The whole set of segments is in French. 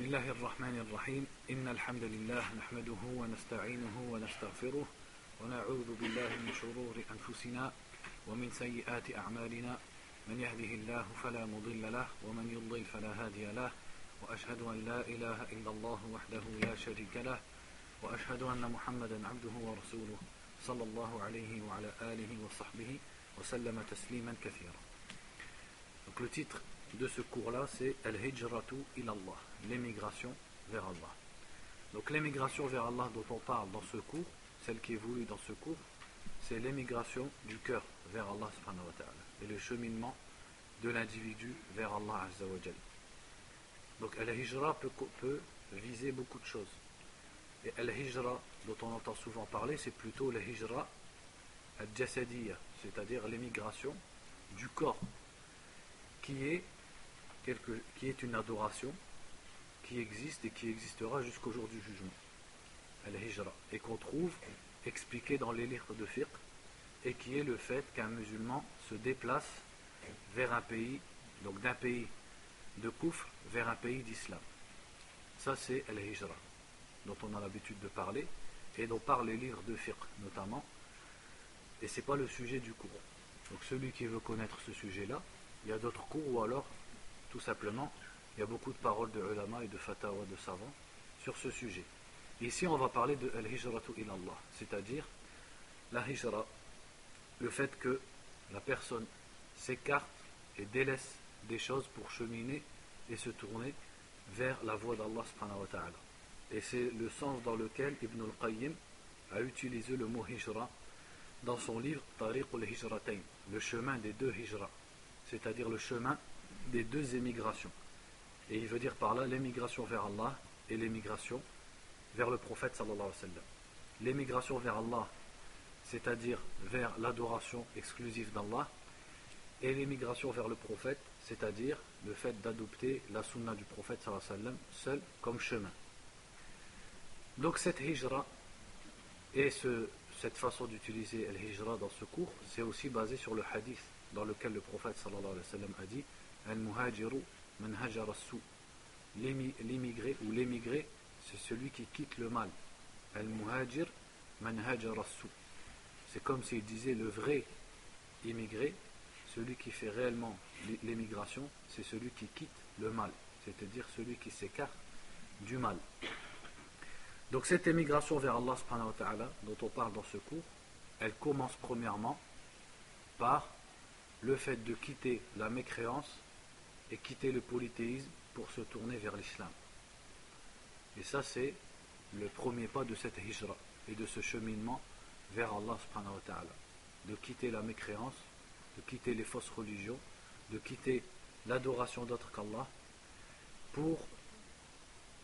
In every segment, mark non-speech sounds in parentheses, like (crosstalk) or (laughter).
بسم الله الرحمن الرحيم. إن الحمد لله نحمده ونستعينه ونستغفره ونعوذ بالله من شرور أنفسنا ومن سيئات أعمالنا. من يهده الله فلا مضل له ومن يضلل فلا هادي له. وأشهد أن لا إله إلا الله وحده لا شريك له. وأشهد أن محمدا عبده ورسوله صلى الله عليه وعلى آله وصحبه وسلم تسليما كثيرا. Donc le titre de ce cours-là, c'est Al-Hijratu ilallah, l'émigration vers Allah. Donc l'émigration vers Allah dont on parle dans ce cours, celle qui est voulue dans ce cours, c'est l'émigration du cœur vers Allah subhanahu wa ta'ala et le cheminement de l'individu vers Allah azza. Donc Al-Hijra peut, viser beaucoup de choses. Et Al-Hijra dont on entend souvent parler, c'est plutôt le Hijra al-Jasadiyya, c'est-à-dire l'émigration du corps qui est une adoration qui existe et qui existera jusqu'au jour du jugement. Al-Hijra. Et qu'on trouve expliqué dans les livres de fiqh et qui est le fait qu'un musulman se déplace vers un pays, donc d'un pays de Koufr vers un pays d'islam. Ça c'est Al-Hijra, dont on a l'habitude de parler et dont parlent les livres de fiqh notamment. Et ce n'est pas le sujet du cours. Donc celui qui veut connaître ce sujet-là, il y a d'autres cours ou alors, tout simplement, il y a beaucoup de paroles de ulama et de fatawa de savants sur ce sujet. Ici, on va parler de al-hijratu ilallah, c'est-à-dire la hijra, le fait que la personne s'écarte et délaisse des choses pour cheminer et se tourner vers la voie d'Allah subhanahu wa ta'ala. Et c'est le sens dans lequel Ibn al-Qayyim a utilisé le mot hijra dans son livre Tariq al-Hijratayn, le chemin des deux hijras c'est-à-dire le chemin des deux émigrations. Et il veut dire par là l'émigration vers Allah et l'émigration vers le prophète sallallahu alayhi wa sallam. L'émigration vers Allah, c'est-à-dire vers l'adoration exclusive d'Allah, et l'émigration vers le prophète, c'est-à-dire le fait d'adopter la sunna du prophète sallallahu alayhi wa sallam seul comme chemin. Donc cette hijra et ce, cette façon d'utiliser le hijra dans ce cours, c'est aussi basé sur le hadith dans lequel le prophète sallallahu alayhi wa sallam a dit Al-muhajiru man L'immigré ou l'émigré, c'est celui qui quitte le mal. Al-muhajir C'est comme s'il disait le vrai immigré, celui qui fait réellement l'émigration, c'est celui qui quitte le mal, c'est-à-dire celui qui s'écarte du mal. Donc cette émigration vers Allah subhanahu wa ta'ala, dont on parle dans ce cours, elle commence premièrement par le fait de quitter la mécréance et quitter le polythéisme pour se tourner vers l'islam. Et ça, c'est le premier pas de cette hijra et de ce cheminement vers Allah subhanahu wa ta'ala. De quitter la mécréance, de quitter les fausses religions, de quitter l'adoration d'autres qu'Allah pour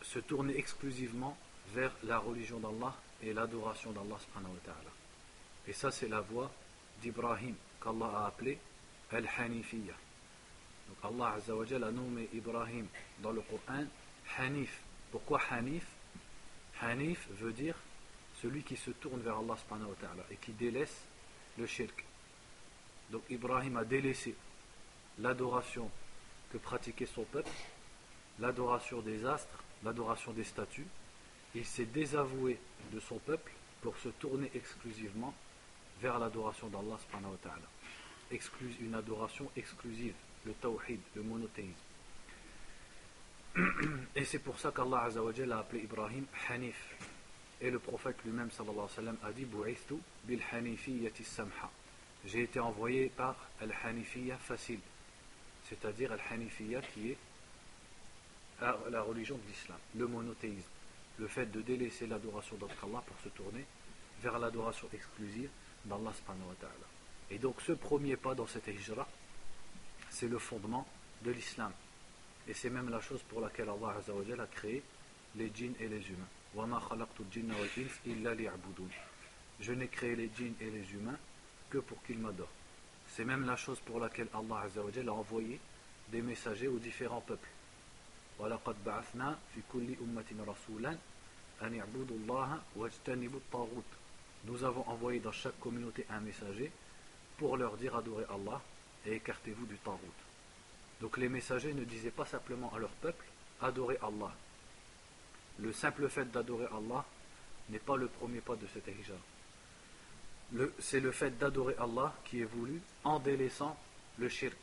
se tourner exclusivement vers la religion d'Allah et l'adoration d'Allah subhanahu wa ta'ala. Et ça, c'est la voie d'Ibrahim qu'Allah a appelé Al-Hanifiyya. Donc Allah Azza wa a nommé Ibrahim dans le Coran Hanif. Pourquoi Hanif? Hanif veut dire celui qui se tourne vers Allah subhanahu wa ta'ala et qui délaisse le shirk. Donc Ibrahim a délaissé l'adoration que pratiquait son peuple, l'adoration des astres, l'adoration des statues. Il s'est désavoué de son peuple pour se tourner exclusivement vers l'adoration d'Allah subhanahu wa ta'ala une adoration exclusive, le tawhid, le monothéisme. (clears throat) Et c'est pour ça qu'Allah a appelé Ibrahim Hanif. Et le prophète lui-même sallallahu alayhi wa sallam a dit. J'ai été envoyé par al-hanifiyya facile, c'est-à-dire al-hanifiyya qui est la religion de l'islam, le monothéisme, le fait de délaisser l'adoration d'autre qu'Allah pour se tourner vers l'adoration exclusive d'Allah ta'ala. Et donc ce premier pas dans cette hijra, c'est le fondement de l'islam. Et c'est même la chose pour laquelle Allah a créé les djinns et les humains. Je n'ai créé les djinns et les humains que pour qu'ils m'adorent. C'est même la chose pour laquelle Allah a envoyé des messagers aux différents peuples. Nous avons envoyé dans chaque communauté un messager pour leur dire adorez Allah et écartez-vous du Tarout. Donc les messagers ne disaient pas simplement à leur peuple adorez Allah, le simple fait d'adorer Allah n'est pas le premier pas de cette hijra. C'est le fait d'adorer Allah qui est voulu en délaissant le shirk.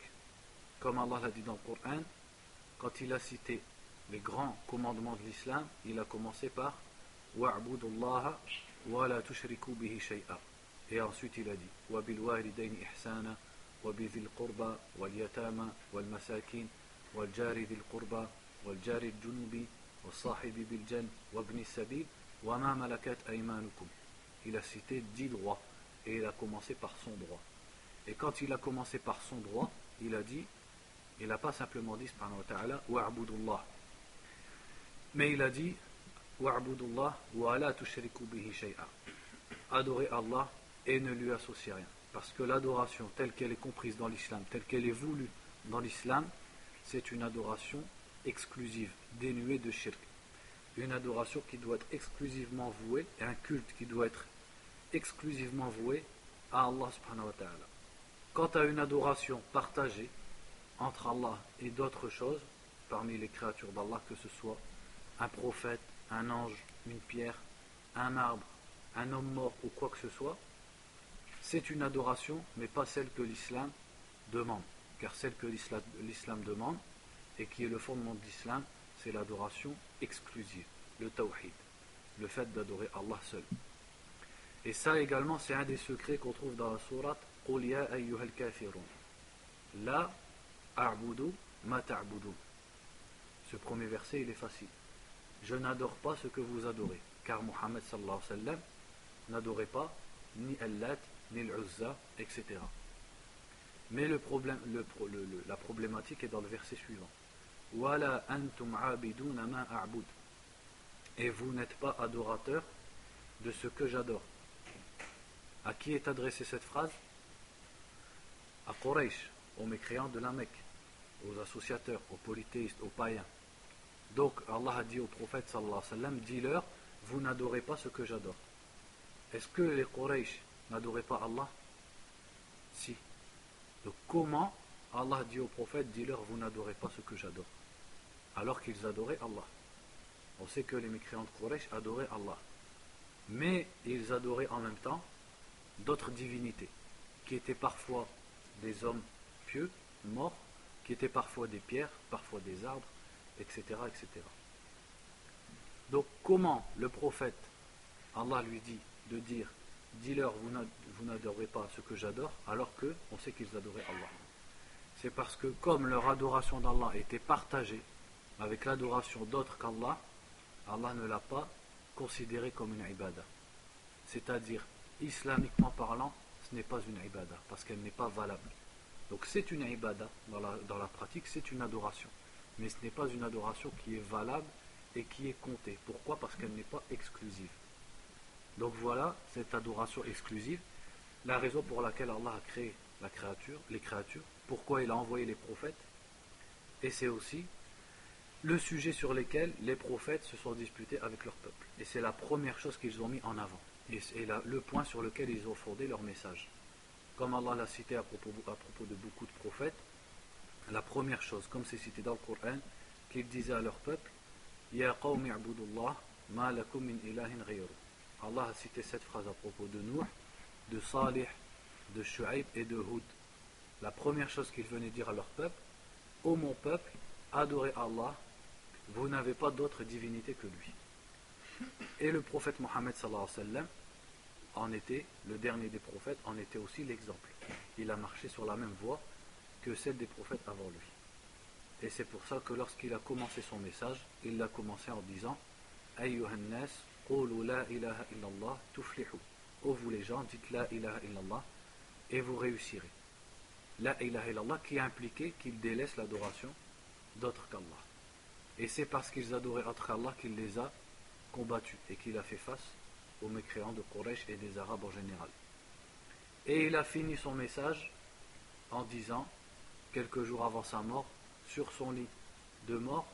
Comme Allah l'a dit dans le Coran, quand il a cité les grands commandements de l'islam, il a commencé par Wa'budullaha wa la tushriku bihi shay'a. Et ensuite il a dit Wa bil ihsana dhil qurba wal jari junubi wal sahibi bil jan wa ibn sabil wa ma malakat aymanukum. Il a cité dix droits et il a commencé par son droit. Et quand il a commencé par son droit, il a dit, il n'a pas simplement dit, subhanahu wa ta'ala, wa'budullah. Mais il a dit, wa'budullah wa la tushriku bihi shay'a. Adorez Allah et ne lui associez rien. Parce que l'adoration telle qu'elle est comprise dans l'islam, telle qu'elle est voulue dans l'islam, c'est une adoration exclusive, dénuée de shirk. Une adoration qui doit être exclusivement vouée, et un culte qui doit être exclusivement voué à Allah subhanahu wa ta'ala. Quant à une adoration partagée entre Allah et d'autres choses, parmi les créatures d'Allah, que ce soit un prophète, un ange, une pierre, un arbre, un homme mort ou quoi que ce soit, c'est une adoration, mais pas celle que l'islam demande. Car celle que l'islam demande, et qui est le fondement de l'islam, c'est l'adoration exclusive, le tawhid, le fait d'adorer Allah seul. Et ça également, c'est un des secrets qu'on trouve dans la sourate Qul ya ayyuhal kafirun. La a'budu ma. Ce premier verset, il est facile. Je n'adore pas ce que vous adorez, car Mohammed sallallahu alayhi wa sallam n'adorait pas ni Allat etc. Mais le problème, la problématique est dans le verset suivant. Wala antum ma a'bud. Et vous n'êtes pas adorateur de ce que j'adore. À qui est adressée cette phrase? À Quraysh, aux mécréants de la Mecque, aux associateurs, aux polythéistes, aux païens. Donc Allah a dit au prophète sallallahu alayhi wa sallam, dis-leur, vous n'adorez pas ce que j'adore. Est-ce que les Quraysh n'adoraient pas Allah Si. Donc comment Allah dit au prophète, dis-leur, vous n'adorez pas ce que j'adore Alors qu'ils adoraient Allah. On sait que les mécréants de Quraysh adoraient Allah. Mais ils adoraient en même temps d'autres divinités, qui étaient parfois des hommes pieux, morts, qui étaient parfois des pierres, parfois des arbres, etc. etc. Donc comment le prophète, Allah lui dit de dire, dis-leur, vous n'adorez pas ce que j'adore, alors que on sait qu'ils adoraient Allah. C'est parce que comme leur adoration d'Allah était partagée avec l'adoration d'autres qu'Allah, Allah ne l'a pas considéré comme une ibadah. C'est-à-dire islamiquement parlant, ce n'est pas une ibada, parce qu'elle n'est pas valable. Donc c'est une ibada, dans la pratique, c'est une adoration. Mais ce n'est pas une adoration qui est valable et qui est comptée. Pourquoi? Parce qu'elle n'est pas exclusive. Donc voilà cette adoration exclusive, la raison pour laquelle Allah a créé la créature, les créatures, pourquoi il a envoyé les prophètes, et c'est aussi le sujet sur lequel les prophètes se sont disputés avec leur peuple. Et c'est la première chose qu'ils ont mis en avant. Et c'est le point sur lequel ils ont fondé leur message. Comme Allah l'a cité à propos, de beaucoup de prophètes, la première chose, comme c'est cité dans le Coran, qu'ils disaient à leur peuple, Ya qawmi ma min ilahin Allah a cité cette phrase à propos de Nuh, de Salih, de Shu'aib et de Hud. La première chose qu'ils venaient dire à leur peuple, Ô mon peuple, adorez Allah, vous n'avez pas d'autre divinité que lui. Et le prophète Mohammed en était, le dernier des prophètes, en était aussi l'exemple. Il a marché sur la même voie que celle des prophètes avant lui. Et c'est pour ça que lorsqu'il a commencé son message, il l'a commencé en disant Ayyuhannas, la tuflihu. Ô vous les gens, dites la ilaha illallah et vous réussirez. La ilaha illallah qui a impliqué qu'ils délaissent l'adoration d'autres qu'Allah. Et c'est parce qu'ils adoraient autre Allah qu'il les a combattu et qu'il a fait face aux mécréants de Quraysh et des Arabes en général. Et il a fini son message en disant, quelques jours avant sa mort, sur son lit de mort,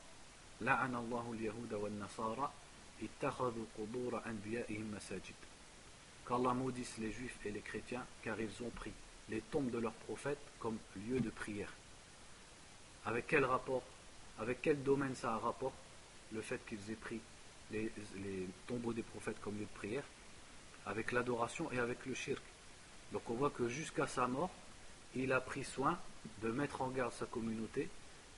Qu'Allah maudisse les juifs et les chrétiens car ils ont pris les tombes de leurs prophètes comme lieu de prière. Avec quel rapport, avec quel domaine ça a rapport le fait qu'ils aient pris les, tombeaux des prophètes comme lieu de prière, avec l'adoration et avec le shirk. Donc on voit que jusqu'à sa mort, il a pris soin de mettre en garde sa communauté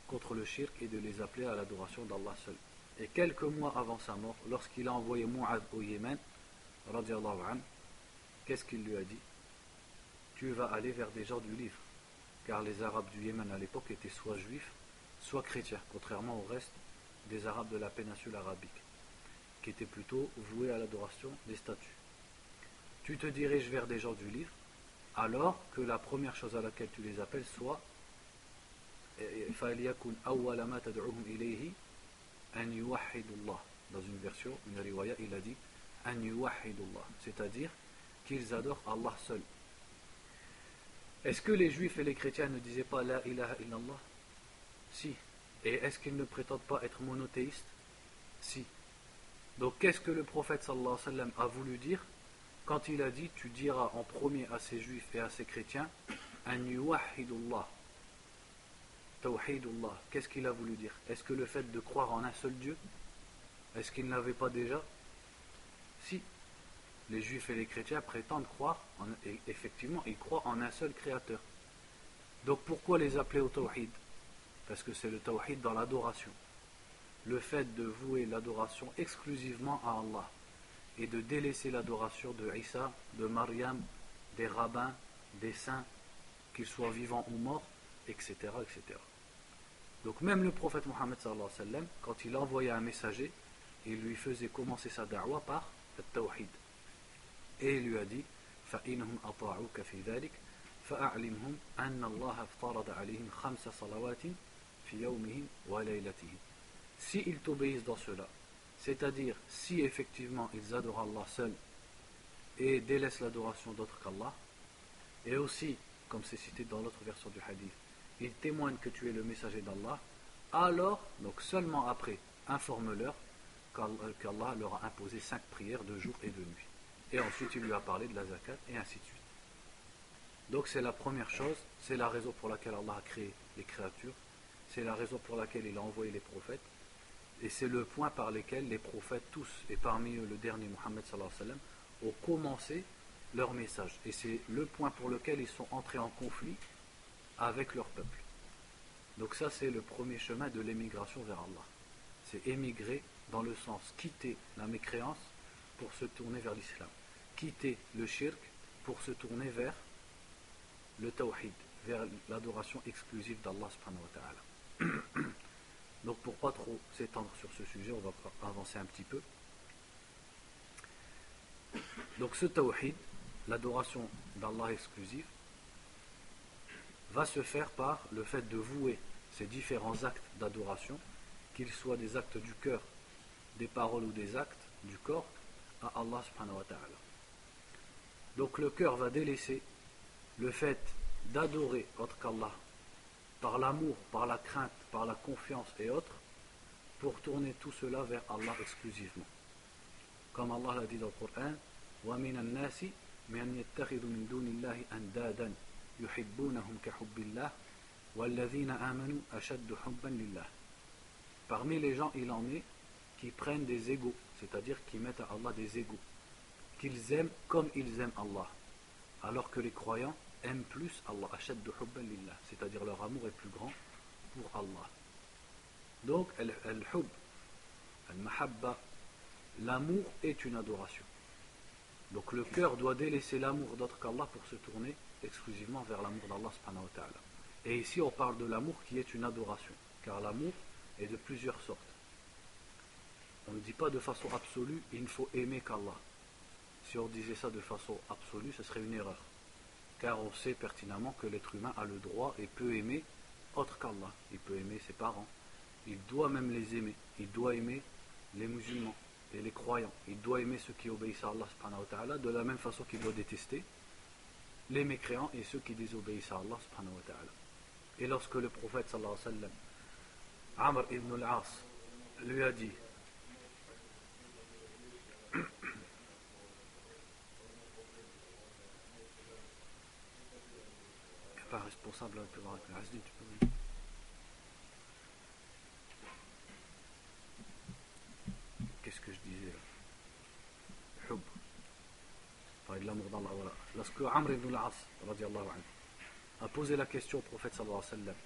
contre le shirk et de les appeler à l'adoration d'Allah seul. Et quelques mois avant sa mort, lorsqu'il a envoyé Mu'ad au Yémen, qu'est-ce qu'il lui a dit? Tu vas aller vers des gens du livre, car les Arabes du Yémen à l'époque étaient soit juifs, soit chrétiens, contrairement au reste des Arabes de la péninsule arabique, qui étaient plutôt voués à l'adoration des statues. Tu te diriges vers des gens du livre, alors que la première chose à laquelle tu les appelles soit dans une version, une riwaya, il a dit c'est-à-dire qu'ils adorent Allah seul. Est-ce que les juifs et les chrétiens ne disaient pas La ilaha illallah? Si. Et est-ce qu'ils ne prétendent pas être monothéistes? Si. Donc qu'est-ce que le prophète a voulu dire quand il a dit Tu diras en premier à ces juifs et à ces chrétiens An yuwahidullah. Tawhidullah. Qu'est-ce qu'il a voulu dire? Est-ce que le fait de croire en un seul Dieu Est-ce qu'il n'avait pas déjà? Si. Les juifs et les chrétiens prétendent croire, en, effectivement, ils croient en un seul créateur. Donc pourquoi les appeler au tawhid parce que c'est le tawhid dans l'adoration. Le fait de vouer l'adoration exclusivement à Allah et de délaisser l'adoration de Isa, de Mariam, des rabbins, des saints, qu'ils soient vivants ou morts, etc. etc. Donc même le prophète Mohammed quand il envoyait un messager, il lui faisait commencer sa da'wah par le tawhid. Et il lui a dit فَإِنْهُمْ أَطَاعُوكَ فِي ذَلِكَ فَأَعْلِمْهُمْ أَنَّ اللَّهَ افترض عَلَيْهِمْ خَمْسَ صَلَوَاتٍ si ils t'obéissent dans cela, c'est-à-dire si effectivement ils adorent Allah seul et délaissent l'adoration d'autres qu'Allah, et aussi, comme c'est cité dans l'autre version du hadith, ils témoignent que tu es le messager d'Allah, alors, donc seulement après, informe-leur qu'Allah leur a imposé cinq prières de jour et de nuit. Et ensuite, il lui a parlé de la zakat et ainsi de suite. Donc c'est la première chose, c'est la raison pour laquelle Allah a créé les créatures, c'est la raison pour laquelle il a envoyé les prophètes. Et c'est le point par lequel les prophètes tous, et parmi eux le dernier Mohammed sallam, ont commencé leur message. Et c'est le point pour lequel ils sont entrés en conflit avec leur peuple. Donc ça c'est le premier chemin de l'émigration vers Allah. C'est émigrer dans le sens quitter la mécréance pour se tourner vers l'islam. Quitter le shirk pour se tourner vers le tawhid, vers l'adoration exclusive d'Allah. (coughs) Donc pour pas trop s'étendre sur ce sujet, on va avancer un petit peu. Donc ce tawhid, l'adoration d'Allah exclusive, va se faire par le fait de vouer ces différents actes d'adoration, qu'ils soient des actes du cœur, des paroles ou des actes du corps, à Allah subhanahu wa ta'ala. Donc le cœur va délaisser le fait d'adorer autre qu'Allah par l'amour, par la crainte, par la confiance et autres, pour tourner tout cela vers Allah exclusivement. Comme Allah l'a dit dans le Coran, وَمِنَ النَّاسِ مَنْ يَتَّخِذُ مِنْ دُونِ اللَّهِ أَنْدَادًا Parmi les gens, il en est qui prennent des égaux, c'est-à-dire qui mettent à Allah des égaux, qu'ils aiment comme ils aiment Allah, alors que les croyants aiment plus Allah, c'est-à-dire leur amour est plus grand pour Allah. Donc, l'amour est une adoration. Donc le cœur doit délaisser l'amour d'autre qu'Allah pour se tourner exclusivement vers l'amour d'Allah Et ici on parle de l'amour qui est une adoration, car l'amour est de plusieurs sortes. On ne dit pas de façon absolue il ne faut aimer qu'Allah. Si on disait ça de façon absolue, ce serait une erreur car on sait pertinemment que l'être humain a le droit et peut aimer autre qu'Allah. Il peut aimer ses parents, il doit même les aimer, il doit aimer les musulmans et les croyants, il doit aimer ceux qui obéissent à Allah de la même façon qu'il doit détester les mécréants et ceux qui désobéissent à Allah Et lorsque le prophète sallallahu alayhi wa sallam, Amr ibn al-As, lui a dit (coughs) pas responsable avec le Hasdi, tu peux Qu'est-ce que je dis Lorsque Amr ibn al-As a posé la question au prophète sallallahu alayhi wa sallam,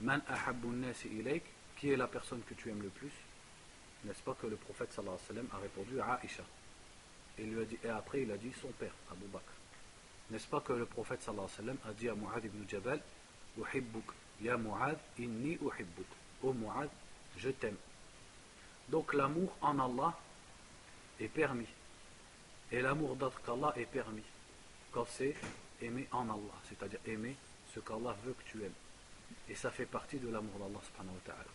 Man ahabbu qui est la personne que tu aimes le plus? N'est-ce pas que le prophète sallallahu alayhi wa sallam a répondu à Aïcha et, après il a dit son père, Abu Bakr. N'est-ce pas que le prophète sallallahu alayhi wa sallam a dit à Mu'ad ibn Jabal Uhibbuk, ya Mu'ad, inni uhibbuk. Ô Mu'ad, je t'aime. Donc l'amour en Allah est permis. Et l'amour d'autre est permis. Quand c'est aimer en Allah, c'est-à-dire aimer ce qu'Allah veut que tu aimes. Et ça fait partie de l'amour d'Allah subhanahu wa ta'ala.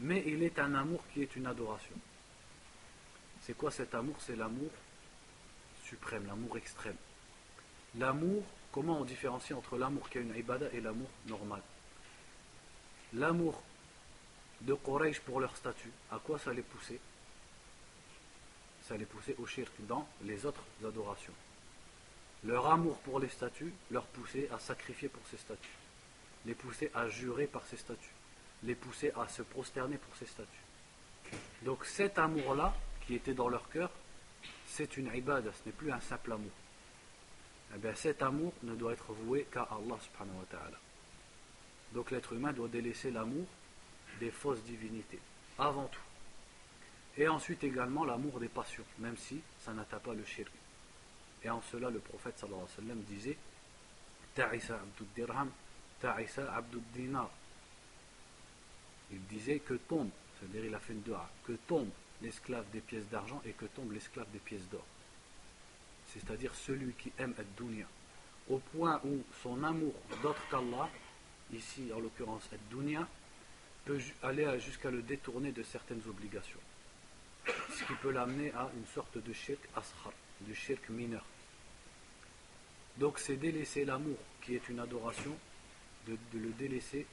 Mais il est un amour qui est une adoration. C'est quoi cet amour? C'est l'amour suprême, l'amour extrême. L'amour, comment on différencie entre l'amour qui a une ibada et l'amour normal? L'amour de Quraysh pour leur statut, à quoi ça les poussait? Ça les poussait au shirk dans les autres adorations. Leur amour pour les statues leur poussait à sacrifier pour ces statues, les poussait à jurer par ces statues, les poussait à se prosterner pour ces statues. Donc cet amour-là, qui était dans leur cœur, c'est une ibada, ce n'est plus un simple amour. Eh bien cet amour ne doit être voué qu'à Allah subhanahu wa ta'ala. Donc l'être humain doit délaisser l'amour des fausses divinités, avant tout. Et ensuite également l'amour des passions, même si ça n'atteint pas le shirk. Et en cela, le prophète sallallahu alayhi wa sallam disait Ta'isa abdud dirham, ta'isa abdud dinar. Il disait que tombe, c'est-à-dire il a fait une dua, que tombe l'esclave des pièces d'argent et que tombe l'esclave des pièces d'or. C'est-à-dire celui qui aime être dunya, au point où son amour d'autre qu'Allah, ici en l'occurrence être dunya, peut aller jusqu'à le détourner de certaines obligations. Ce qui peut l'amener à une sorte de shirk ashar, de shirk mineur. Donc c'est délaisser l'amour qui est une adoration, de, le délaisser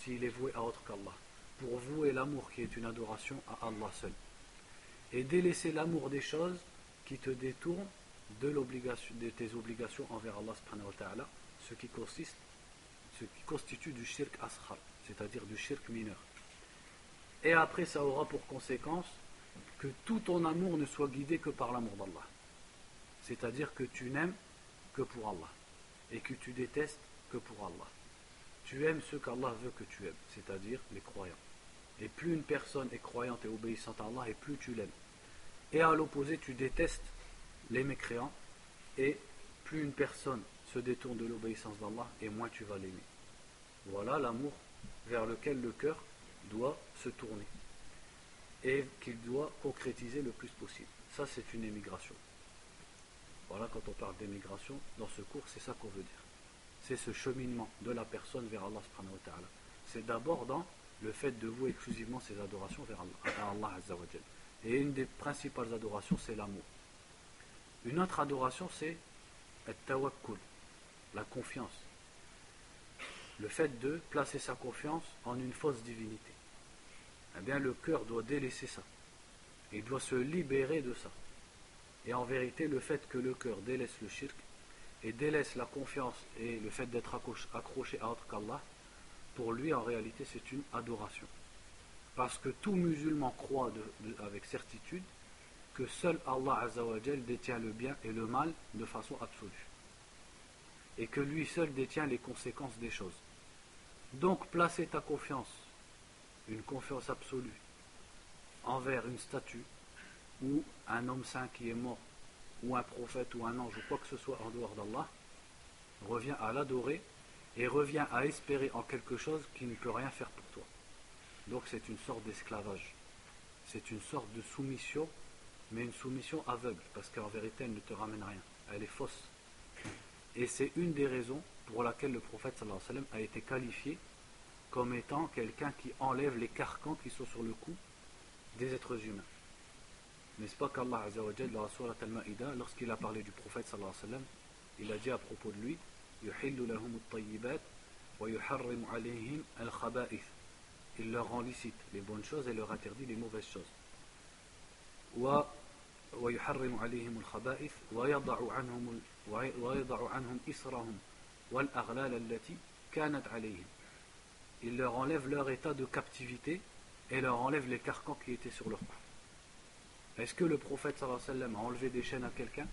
s'il est voué à autre qu'Allah. Pour vouer l'amour qui est une adoration à Allah seul. Et délaisser l'amour des choses qui te détournent de, de tes obligations envers Allah ce qui consiste, ce qui constitue du shirk ashar, c'est-à-dire du shirk mineur. Et après ça aura pour conséquence que tout ton amour ne soit guidé que par l'amour d'Allah. C'est-à-dire que tu n'aimes que pour Allah et que tu détestes que pour Allah. Tu aimes ce qu'Allah veut que tu aimes, c'est-à-dire les croyants. Et plus une personne est croyante et obéissante à Allah, et plus tu l'aimes. Et à l'opposé, tu détestes les mécréants, et plus une personne se détourne de l'obéissance d'Allah, et moins tu vas l'aimer. Voilà l'amour vers lequel le cœur doit se tourner, et qu'il doit concrétiser le plus possible. Ça, c'est une émigration. Voilà, quand on parle d'émigration, dans ce cours, c'est ça qu'on veut dire. C'est ce cheminement de la personne vers Allah subhanahu wa ta'ala. C'est d'abord dans le fait de vouer exclusivement ses adorations vers Allah, Et une des principales adorations, c'est l'amour. Une autre adoration, c'est tawakkul, la confiance. Le fait de placer sa confiance en une fausse divinité. Eh bien, le cœur doit délaisser ça. Il doit se libérer de ça. Et en vérité, le fait que le cœur délaisse le shirk et délaisse la confiance et le fait d'être accroché à autre qu'Allah, pour lui en réalité c'est une adoration. Parce que tout musulman croit avec certitude que seul Allah Azzawajal détient le bien et le mal de façon absolue. Et que lui seul détient les conséquences des choses. Donc placer ta confiance, une confiance absolue, envers une statue, ou un homme saint qui est mort, ou un prophète ou un ange ou quoi que ce soit en dehors d'Allah, revient à l'adorer et revient à espérer en quelque chose qui ne peut rien faire pour toi. Donc c'est une sorte d'esclavage. C'est une sorte de soumission, mais une soumission aveugle, parce qu'en vérité elle ne te ramène rien. Elle est fausse. Et c'est une des raisons pour laquelle le prophète sallam a été qualifié comme étant quelqu'un qui enlève les carcans qui sont sur le cou des êtres humains. N'est-ce pas qu'Allah Azzawajal, dans la Surah Al-Ma'ida, lorsqu'il a parlé du prophète sallallahu alayhi wa sallam, il a dit à propos de lui Il leur rend licite les bonnes choses et leur interdit les mauvaises choses. ويحرم عليهم الخبائث ويضع عنهم ويضع عنهم إسرهم والأغلال التي كانت عليهم. Il leur enlève leur état de captivité et leur enlève les carcans qui étaient sur leur cou. Est-ce que le prophète sallallahu alayhi wa sallam a enlevé des chaînes à quelqu'un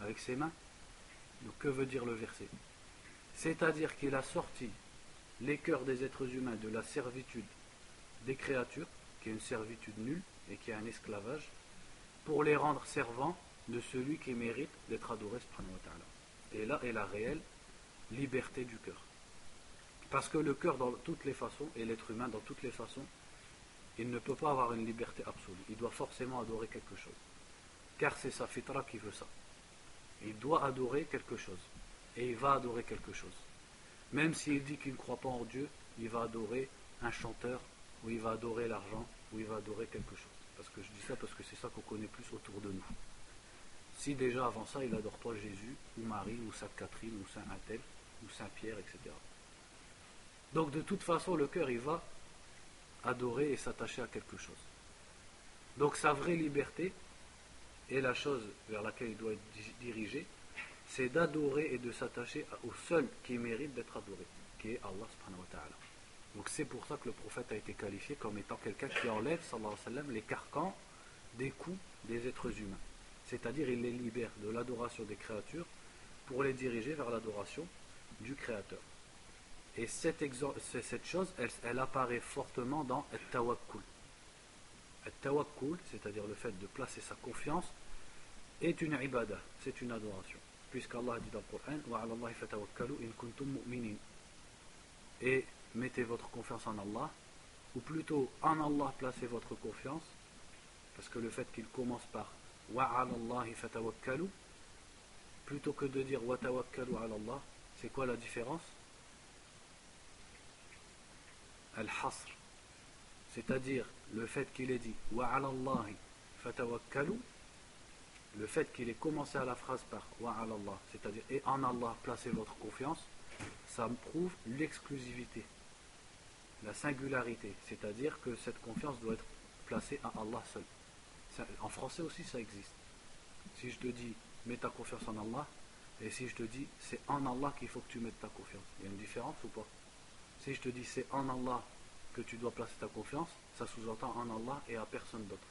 avec ses mains? Donc que veut dire le verset? C'est-à-dire qu'il a sorti les cœurs des êtres humains de la servitude des créatures, qui est une servitude nulle et qui est un esclavage, pour les rendre servants de celui qui mérite d'être adoré. Et là est la réelle liberté du cœur. Parce que le cœur, dans toutes les façons, et l'être humain, dans toutes les façons, il ne peut pas avoir une liberté absolue. Il doit forcément adorer quelque chose. Car c'est sa fitra qui veut ça. Il doit adorer quelque chose. Et il va adorer quelque chose. Même s'il dit qu'il ne croit pas en Dieu, il va adorer un chanteur, ou il va adorer l'argent, ou il va adorer quelque chose. Parce que je dis ça parce que c'est ça qu'on connaît plus autour de nous. Si déjà avant ça, il adore pas Jésus, ou Marie, ou Sainte Catherine, ou Saint Athel, ou Saint Pierre, etc. Donc de toute façon, le cœur, il va adorer et s'attacher à quelque chose. Donc sa vraie liberté, et la chose vers laquelle il doit être dirigé, c'est d'adorer et de s'attacher au seul qui mérite d'être adoré, qui est Allah subhanahu wa ta'ala. Donc c'est pour ça que le prophète a été qualifié comme étant quelqu'un qui enlève, sallallahu alayhi wa sallam, les carcans des coups des êtres humains. C'est-à-dire il les libère de l'adoration des créatures pour les diriger vers l'adoration du Créateur. Et cette, chose, elle, apparaît fortement dans tawakkul. Tawakkul, c'est-à-dire le fait de placer sa confiance, est une ibadah, c'est une adoration. Puisqu'Allah dit dans le Coran Et mettez votre confiance en Allah, ou plutôt en Allah placez votre confiance, parce que le fait qu'il commence par plutôt que de dire wa tawakkalu ala Allah, c'est quoi la différence? Al-hasr, c'est-à-dire le fait qu'il ait dit wa ala fatawakkalu, le fait qu'il ait commencé à la phrase par wa ala Allah, c'est-à-dire et en Allah placez votre confiance, ça prouve l'exclusivité, la singularité, c'est-à-dire que cette confiance doit être placée à Allah seul. en français aussi ça existe. Si je te dis mets ta confiance en Allah, et si je te dis c'est en Allah qu'il faut que tu mettes ta confiance, il y a une différence ou pas? Si je te dis c'est en Allah que tu dois placer ta confiance, ça sous-entend en Allah et à personne d'autre.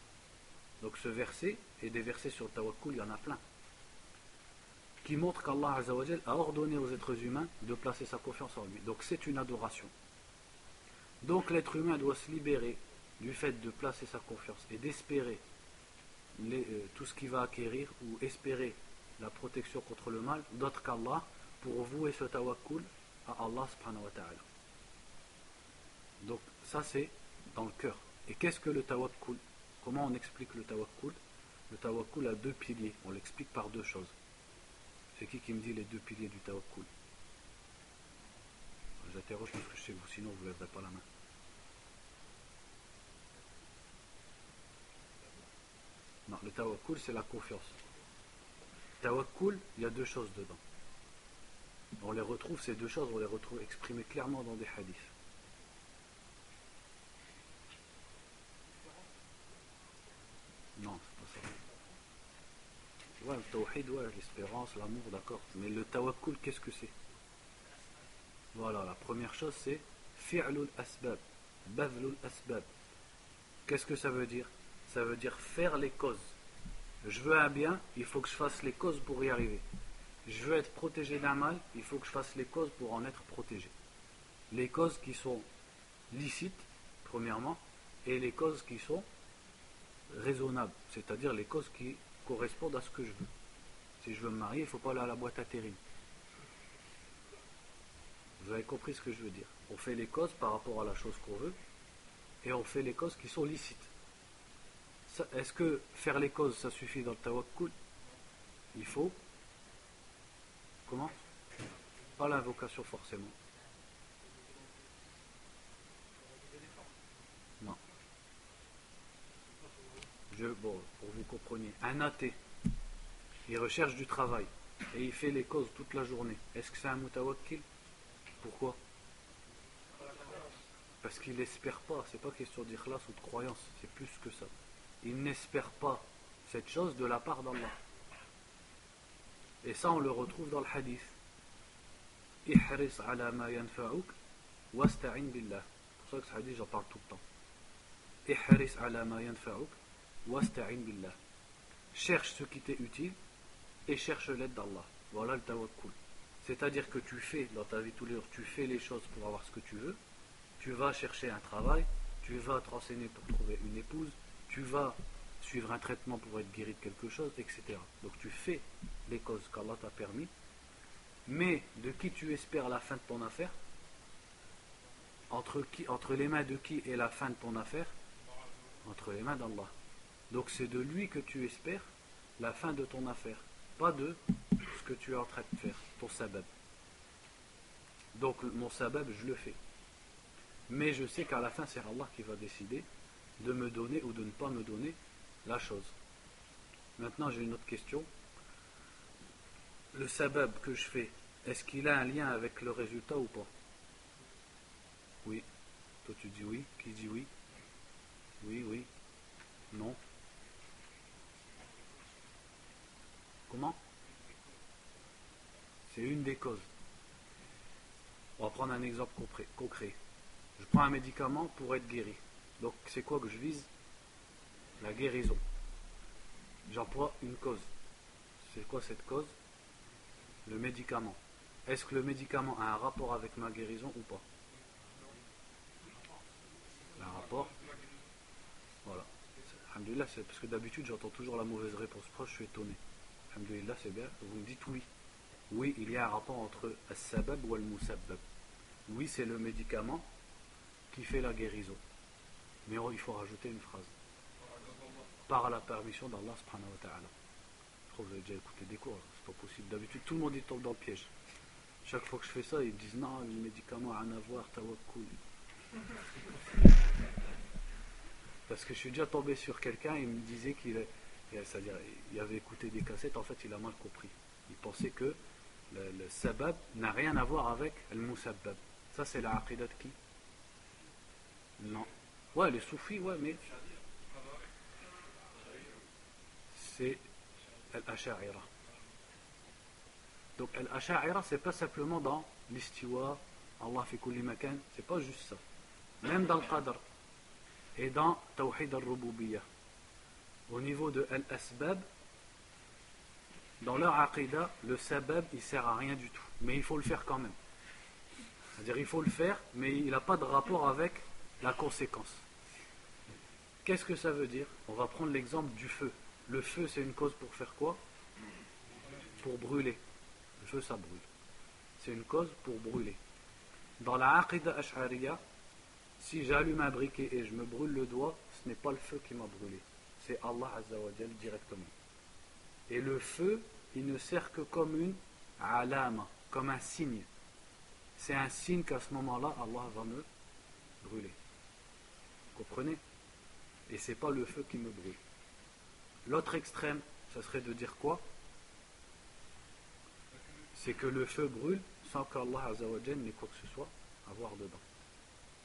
Donc ce verset, et des versets sur le tawakkul, il y en a plein, qui montrent qu'Allah a ordonné aux êtres humains de placer sa confiance en lui. Donc c'est une adoration. Donc l'être humain doit se libérer du fait de placer sa confiance et d'espérer euh, tout ce qu'il va acquérir ou espérer la protection contre le mal d'autre qu'Allah pour vouer ce tawakkul à Allah subhanahu wa ta'ala. Donc ça c'est dans le cœur. Et qu'est-ce que le tawakkul? Comment on explique le tawakkul? Le tawakkul a deux piliers. On l'explique par deux choses. C'est qui qui me dit les deux piliers du tawakkul? J'interroge parce que sais vous, sinon vous ne lèverez pas la main. Non, le tawakkul c'est la confiance. Tawakkul, il y a deux choses dedans. On les retrouve, ces deux choses, on les retrouve exprimées clairement dans des hadiths. Non, c'est pas ça. Ouais, le tawhid, l'espérance, l'amour, d'accord. Mais le tawakkul, qu'est-ce que c'est? Voilà, la première chose, c'est fi'lul asbab, badlul asbab. Qu'est-ce que ça veut dire? Ça veut dire faire les causes. Je veux un bien, il faut que je fasse les causes pour y arriver. Je veux être protégé d'un mal, il faut que je fasse les causes pour en être protégé. Les causes qui sont licites, premièrement, et les causes qui sont raisonnables, c'est-à-dire les causes qui correspondent à ce que je veux. Si je veux me marier, il ne faut pas aller à la boîte à terrine. Vous avez compris ce que je veux dire. On fait les causes par rapport à la chose qu'on veut, et on fait les causes qui sont licites. Est-ce que faire les causes, ça suffit dans le tawakkul? Il faut. Comment? Pas l'invocation forcément. Non. Je, bon, pour vous compreniez, un athée, il recherche du travail. Et il fait les causes toute la journée. Est-ce que c'est un mutawakkil? Pourquoi? Parce qu'il n'espère pas, c'est pas question d'ikhlas ou de croyance, c'est plus que ça. Il n'espère pas cette chose de la part d'Allah. Et ça, on le retrouve dans le hadith. C'est pour ça que ce hadith, j'en parle tout le temps. Ihris ala ma yanfa'uk wasta'in billah. Cherche ce qui t'est utile et cherche l'aide d'Allah. Voilà le tawakkul. C'est-à-dire que tu fais dans ta vie tous les jours, tu fais les choses pour avoir ce que tu veux, tu vas chercher un travail, tu vas te renseigner pour trouver une épouse, tu vas suivre un traitement pour être guéri de quelque chose, etc. Donc tu fais les causes qu'Allah t'a permis, mais de qui tu espères la fin de ton affaire? Entre, qui, entre les mains de qui est la fin de ton affaire? Entre les mains d'Allah. Donc c'est de lui que tu espères la fin de ton affaire, pas de ce que tu es en train de faire, ton sabab. Donc mon sabab, je le fais. Mais je sais qu'à la fin, c'est Allah qui va décider de me donner ou de ne pas me donner la chose. Maintenant, j'ai une autre question. Le sabab que je fais, est-ce qu'il a un lien avec le résultat ou pas? Oui. Toi, tu dis oui. Qui dit oui? Oui, oui. Non. C'est une des causes. On va prendre un exemple concret. Je prends un médicament pour être guéri. Donc c'est quoi que je vise La guérison. J'emploie une cause. C'est quoi cette cause Le médicament. Est-ce que le médicament a un rapport avec ma guérison ou pas Un rapport Voilà. C'est parce que d'habitude j'entends toujours la mauvaise réponse. Je suis étonné. C'est bien. Vous me dites oui. Oui, il y a un rapport entre as-sabab ou al-musabbab. Oui, c'est le médicament qui fait la guérison. Mais il faut rajouter une phrase. Par la permission d'Allah subhanahu wa ta'ala. Je trouve que vous avez déjà écouté des cours, c'est pas possible. D'habitude, tout le monde y tombe dans le piège. Chaque fois que je fais ça, ils disent non, le médicament a rien à voir, tawakkul. Parce que je suis déjà tombé sur quelqu'un, il me disait qu'il c'est-à-dire, il avait écouté des cassettes, en fait, il a mal compris. Il pensait que le, le sabab n'a rien à voir avec le musabbab. Ça, c'est la aqidat qui? Non. Ouais, les soufis, ouais, mais. C'est l'Asha'ira. Donc, l'Asha'ira, c'est pas simplement dans l'istiwa, Allah fi kulli makan, c'est pas juste ça. Même dans le qadr et dans Tawhid al-Rububiyyah au niveau de Al-Asbab, dans leur aqidah, le sabab, il sert à rien du tout. Mais il faut le faire quand même. C'est-à-dire, il faut le faire, mais il n'a pas de rapport avec la conséquence. Qu'est-ce que ça veut dire? On va prendre l'exemple du feu. Le feu, c'est une cause pour faire quoi? Pour brûler. Le feu, ça brûle. C'est une cause pour brûler. Dans la aqidah ash'ariya, si j'allume un briquet et je me brûle le doigt, ce n'est pas le feu qui m'a brûlé c'est Allah Azzawajal directement. Et le feu, il ne sert que comme une alama, comme un signe. C'est un signe qu'à ce moment-là, Allah va me brûler. Vous comprenez? Et c'est pas le feu qui me brûle. L'autre extrême, ça serait de dire quoi? C'est que le feu brûle sans qu'Allah Azzawajal n'ait quoi que ce soit à voir dedans.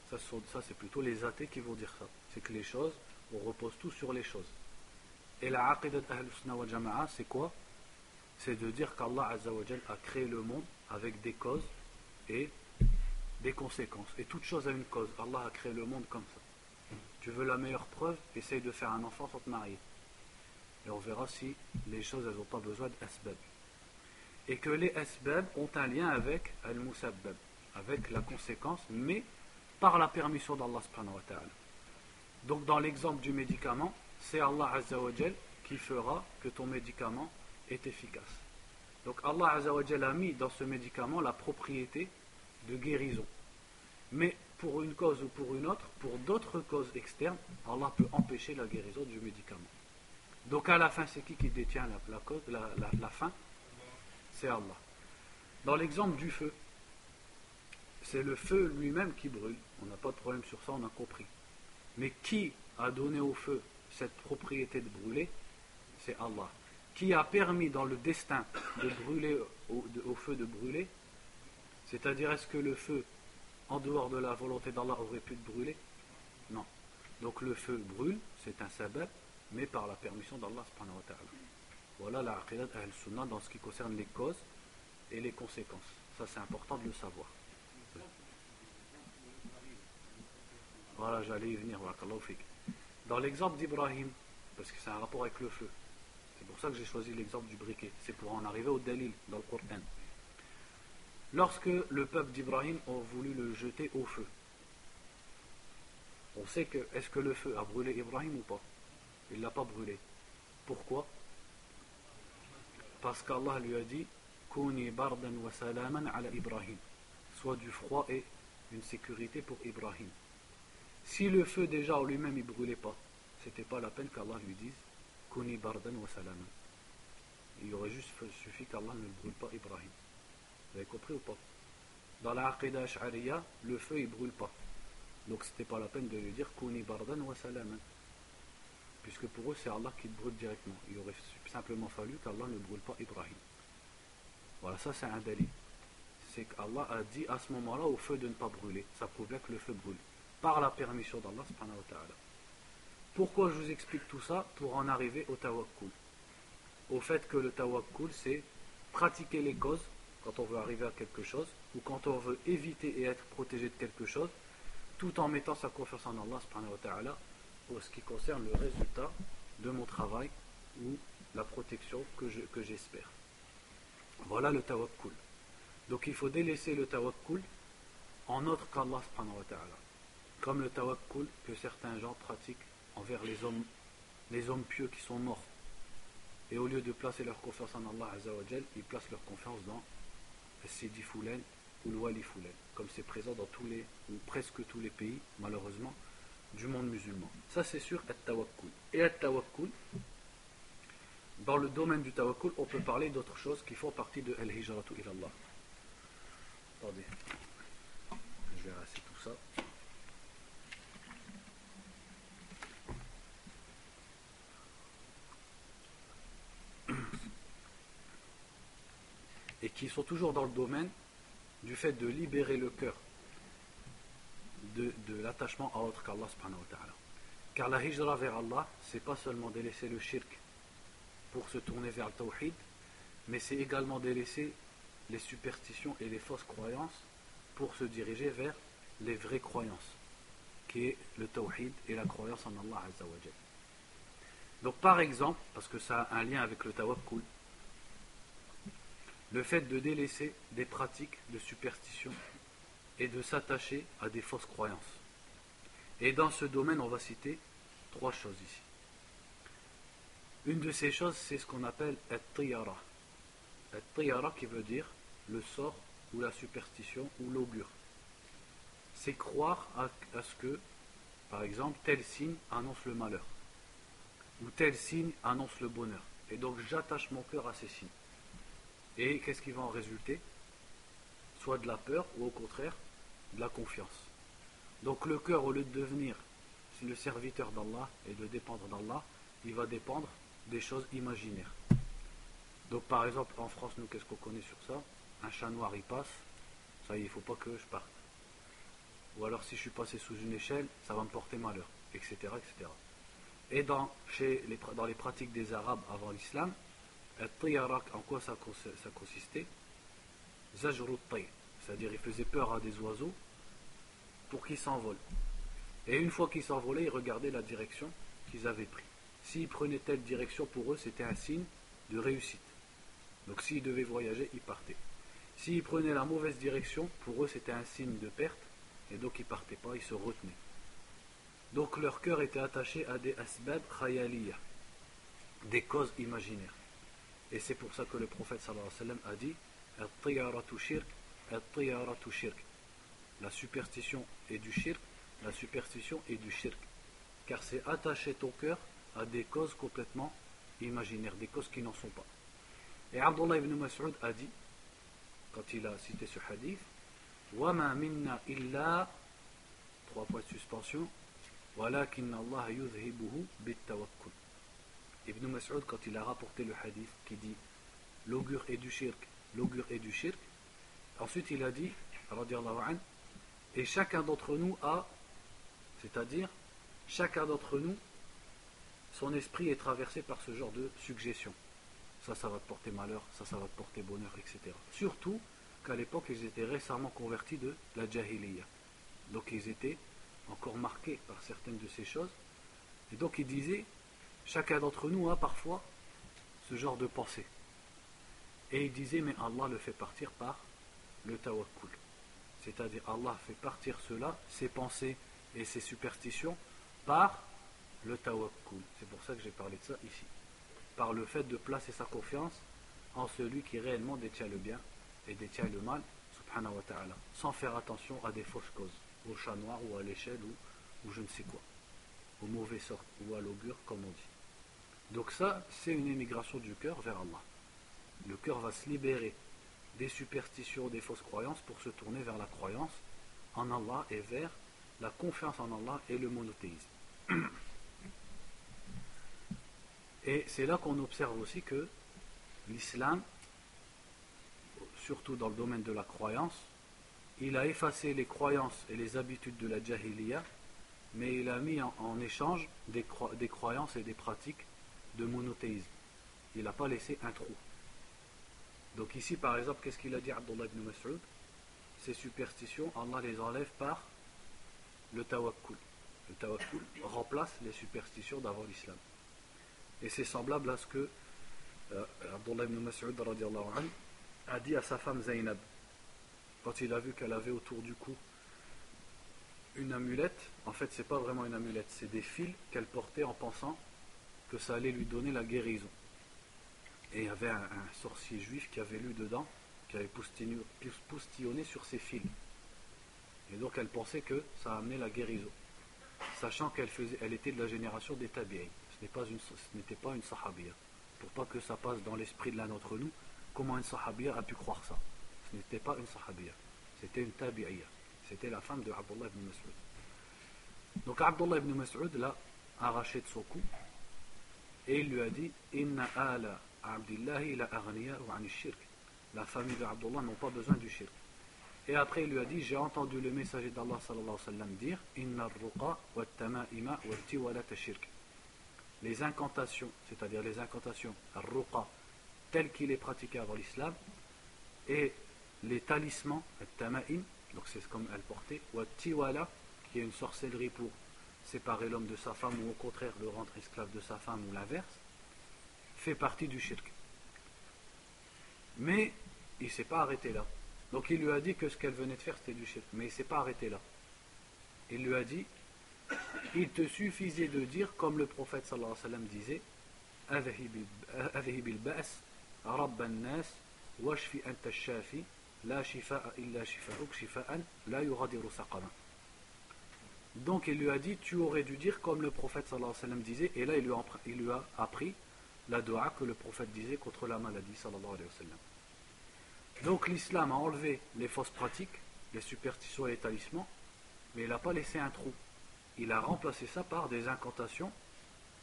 Ça, ça c'est plutôt les athées qui vont dire ça. C'est que les choses on repose tout sur les choses. Et la aqidat wa jama'a, c'est quoi? C'est de dire qu'Allah a créé le monde avec des causes et des conséquences. Et toute chose a une cause. Allah a créé le monde comme ça. Tu veux la meilleure preuve? Essaye de faire un enfant sans te marier. Et on verra si les choses n'ont pas besoin d'asbab. Et que les asbab ont un lien avec al-musabbab, avec la conséquence, mais par la permission d'Allah subhanahu wa ta'ala. Donc dans l'exemple du médicament, c'est Allah Azzawajal qui fera que ton médicament est efficace. Donc Allah Azzawajal a mis dans ce médicament la propriété de guérison. Mais pour une cause ou pour une autre, pour d'autres causes externes, Allah peut empêcher la guérison du médicament. Donc à la fin, c'est qui qui détient la, cause, la, la fin? C'est Allah. Dans l'exemple du feu, c'est le feu lui-même qui brûle. On n'a pas de problème sur ça, on a compris. Mais qui a donné au feu cette propriété de brûler? C'est Allah. Qui a permis dans le destin de brûler au, feu de brûler? C'est-à-dire est-ce que le feu, en dehors de la volonté d'Allah, aurait pu brûler Non. Donc le feu brûle, c'est un sabbat, mais par la permission d'Allah. Voilà la aqidat al-sunnah dans ce qui concerne les causes et les conséquences. Ça c'est important de le savoir. Voilà, j'allais y venir. Dans l'exemple d'Ibrahim, parce que c'est un rapport avec le feu, c'est pour ça que j'ai choisi l'exemple du briquet. C'est pour en arriver au dalil dans le Coran. Lorsque le peuple d'Ibrahim a voulu le jeter au feu, on sait que est-ce que le feu a brûlé Ibrahim ou pas? Il ne l'a pas brûlé. Pourquoi? Parce qu'Allah lui a dit Kuni bardan wa salaman ala Ibrahim. Soit du froid et une sécurité pour Ibrahim. Si le feu déjà en lui-même ne brûlait pas, c'était pas la peine qu'Allah lui dise Kuni bardan wa salaman. Il aurait juste suffi qu'Allah ne brûle pas Ibrahim. Vous avez compris ou pas? Dans la Aqidah Ash'ariya, le feu il brûle pas. Donc c'était pas la peine de lui dire Kuni bardan wa salaman. Puisque pour eux c'est Allah qui brûle directement. Il aurait simplement fallu qu'Allah ne brûle pas Ibrahim. Voilà, ça c'est un délit. C'est qu'Allah a dit à ce moment-là au feu de ne pas brûler. Ça prouve bien que le feu brûle. Par la permission d'Allah subhanahu wa. Pourquoi je vous explique tout ça Pour en arriver au tawakkul. Au fait que le tawakkul c'est pratiquer les causes quand on veut arriver à quelque chose, ou quand on veut éviter et être protégé de quelque chose, tout en mettant sa confiance en Allah subhanahu wa ta'ala pour ce qui concerne le résultat de mon travail ou la protection que j'espère. voilà le tawakkul. Donc il faut délaisser le tawakkul en autre qu'Allah subhanahu wa ta'ala. Comme le tawakkul que certains gens pratiquent envers les hommes, les hommes pieux qui sont morts. Et au lieu de placer leur confiance en Allah ils placent leur confiance dans Sidi Foulen ou le Wali Foulen, comme c'est présent dans tous les, ou presque tous les pays, malheureusement, du monde musulman. Ça c'est sûr, At-Tawakkul. Et At-Tawakkul, dans le domaine du Tawakkul, on peut parler d'autres choses qui font partie de Al-Hijratu ilallah. Attendez, je vais rasser tout ça. Qui sont toujours dans le domaine du fait de libérer le cœur de, l'attachement à autre qu'Allah subhanahu wa ta'ala. Car la hijra vers Allah, c'est pas seulement délaisser le shirk pour se tourner vers le tawhid, mais c'est également délaisser les superstitions et les fausses croyances pour se diriger vers les vraies croyances, qui est le tawhid et la croyance en Allah Donc par exemple, parce que ça a un lien avec le tawakkul, le fait de délaisser des pratiques de superstition et de s'attacher à des fausses croyances. Et dans ce domaine, on va citer trois choses ici. Une de ces choses, c'est ce qu'on appelle at-tiyara. At-tiyara qui veut dire le sort ou la superstition ou l'augure. C'est croire à, à, ce que, par exemple, tel signe annonce le malheur ou tel signe annonce le bonheur. Et donc j'attache mon cœur à ces signes. Et qu'est-ce qui va en résulter? Soit de la peur ou au contraire de la confiance. Donc le cœur, au lieu de devenir le serviteur d'Allah et de dépendre d'Allah, il va dépendre des choses imaginaires. Donc par exemple en France, nous qu'est-ce qu'on connaît sur ça? Un chat noir il passe, ça y est, il ne faut pas que je parte. Ou alors si je suis passé sous une échelle, ça va me porter malheur, etc. etc. Et dans, dans les pratiques des Arabes avant l'islam, en quoi ça, consistait? C'est-à-dire il faisait peur à des oiseaux pour qu'ils s'envolent. Et une fois qu'ils s'envolaient, ils regardaient la direction qu'ils avaient pris. S'ils prenaient telle direction, pour eux, c'était un signe de réussite. Donc s'ils devaient voyager, ils partaient. S'ils prenaient la mauvaise direction, pour eux, c'était un signe de perte, et donc ils partaient pas, ils se retenaient. Donc leur cœur était attaché à des asbab khayaliya, des causes imaginaires. Et c'est pour ça que le prophète sallallahu alayhi wa sallam a dit shirk, La superstition est du shirk, la superstition est du shirk. Car c'est attacher ton cœur à des causes complètement imaginaires, des causes qui n'en sont pas. Et Abdullah ibn Mas'ud a dit, quand il a cité ce hadith, وَمَا minna illa trois points de suspension وَلَكِنَّ اللَّهَ يُذْهِبُهُ بِالتَّوَكُّلِ Ibn Mas'ud, quand il a rapporté le hadith qui dit l'augure est du shirk, l'augure est du shirk, ensuite il a dit, et chacun d'entre nous a, c'est-à-dire, chacun d'entre nous, son esprit est traversé par ce genre de suggestion. Ça, ça va te porter malheur, ça, ça va te porter bonheur, etc. Surtout qu'à l'époque, ils étaient récemment convertis de la jahiliya. Donc ils étaient encore marqués par certaines de ces choses. Et donc ils disaient, Chacun d'entre nous a parfois ce genre de pensée. Et il disait, mais Allah le fait partir par le tawakkul. C'est-à-dire Allah fait partir cela, ses pensées et ses superstitions, par le tawakkul. C'est pour ça que j'ai parlé de ça ici. Par le fait de placer sa confiance en celui qui réellement détient le bien et détient le mal, subhanahu wa ta'ala, sans faire attention à des fausses causes, au chat noir ou à l'échelle ou, ou je ne sais quoi, au mauvais sort ou à l'augure comme on dit. Donc ça, c'est une émigration du cœur vers Allah. Le cœur va se libérer des superstitions, des fausses croyances pour se tourner vers la croyance en Allah et vers la confiance en Allah et le monothéisme. (clears throat) Et c'est là qu'on observe aussi que l'islam, surtout dans le domaine de la croyance, il a effacé les croyances et les habitudes de la jahiliya, mais il a mis en, échange des, des croyances et des pratiques de monothéisme. Il n'a pas laissé un trou. Donc ici, par exemple, qu'est-ce qu'il a dit Abdullah ibn Mas'ud? Ces superstitions, Allah les enlève par le tawakkul. Le tawakkul remplace les superstitions d'avant l'islam. Et c'est semblable à ce que euh, Abdullah ibn Mas'ud a dit à sa femme Zainab quand il a vu qu'elle avait autour du cou une amulette. En fait, c'est pas vraiment une amulette, c'est des fils qu'elle portait en pensant ça allait lui donner la guérison. Et il y avait un, sorcier juif qui avait lu dedans, qui avait poustillonné sur ses fils. Et donc elle pensait que ça amenait la guérison. Sachant qu'elle faisait, elle était de la génération des tabi'in. Ce n'était pas une, ce sahabiya. Pour pas que ça passe dans l'esprit de l'un d'entre nous, comment une sahabiya a pu croire ça? Ce n'était pas une sahabiya. C'était une tabi'iyya. C'était la femme de Abdullah ibn Mas'ud. Donc Abdullah ibn Mas'ud l'a arraché de son cou et il lui a dit Inna ala Abdillahi la wa shirk. La famille de Abdullah n'ont pas besoin du shirk. Et après il lui a dit J'ai entendu le messager d'Allah sallallahu alayhi wa sallam dire Inna ruqa wa tama'ima wa tiwalat shirk. Les incantations, c'est-à-dire les incantations, ruqa, telles qu'il est pratiqué avant l'islam, et les talismans, tama'im, donc c'est comme elle portait, wa tiwala, qui est une sorcellerie pour séparer l'homme de sa femme ou au contraire le rendre esclave de sa femme ou l'inverse, fait partie du shirk. Mais il ne s'est pas arrêté là. Donc il lui a dit que ce qu'elle venait de faire c'était du shirk, mais il ne s'est pas arrêté là. Il lui a dit il te suffisait de dire comme le prophète sallallahu alayhi wa sallam disait donc il lui a dit, tu aurais dû dire comme le prophète sallallahu alayhi wa sallam disait, et là il lui, a, appris la dua que le prophète disait contre la maladie sallallahu alayhi wa sallam. Donc l'islam a enlevé les fausses pratiques, les superstitions et les talismans, mais il n'a pas laissé un trou. Il a remplacé ça par des incantations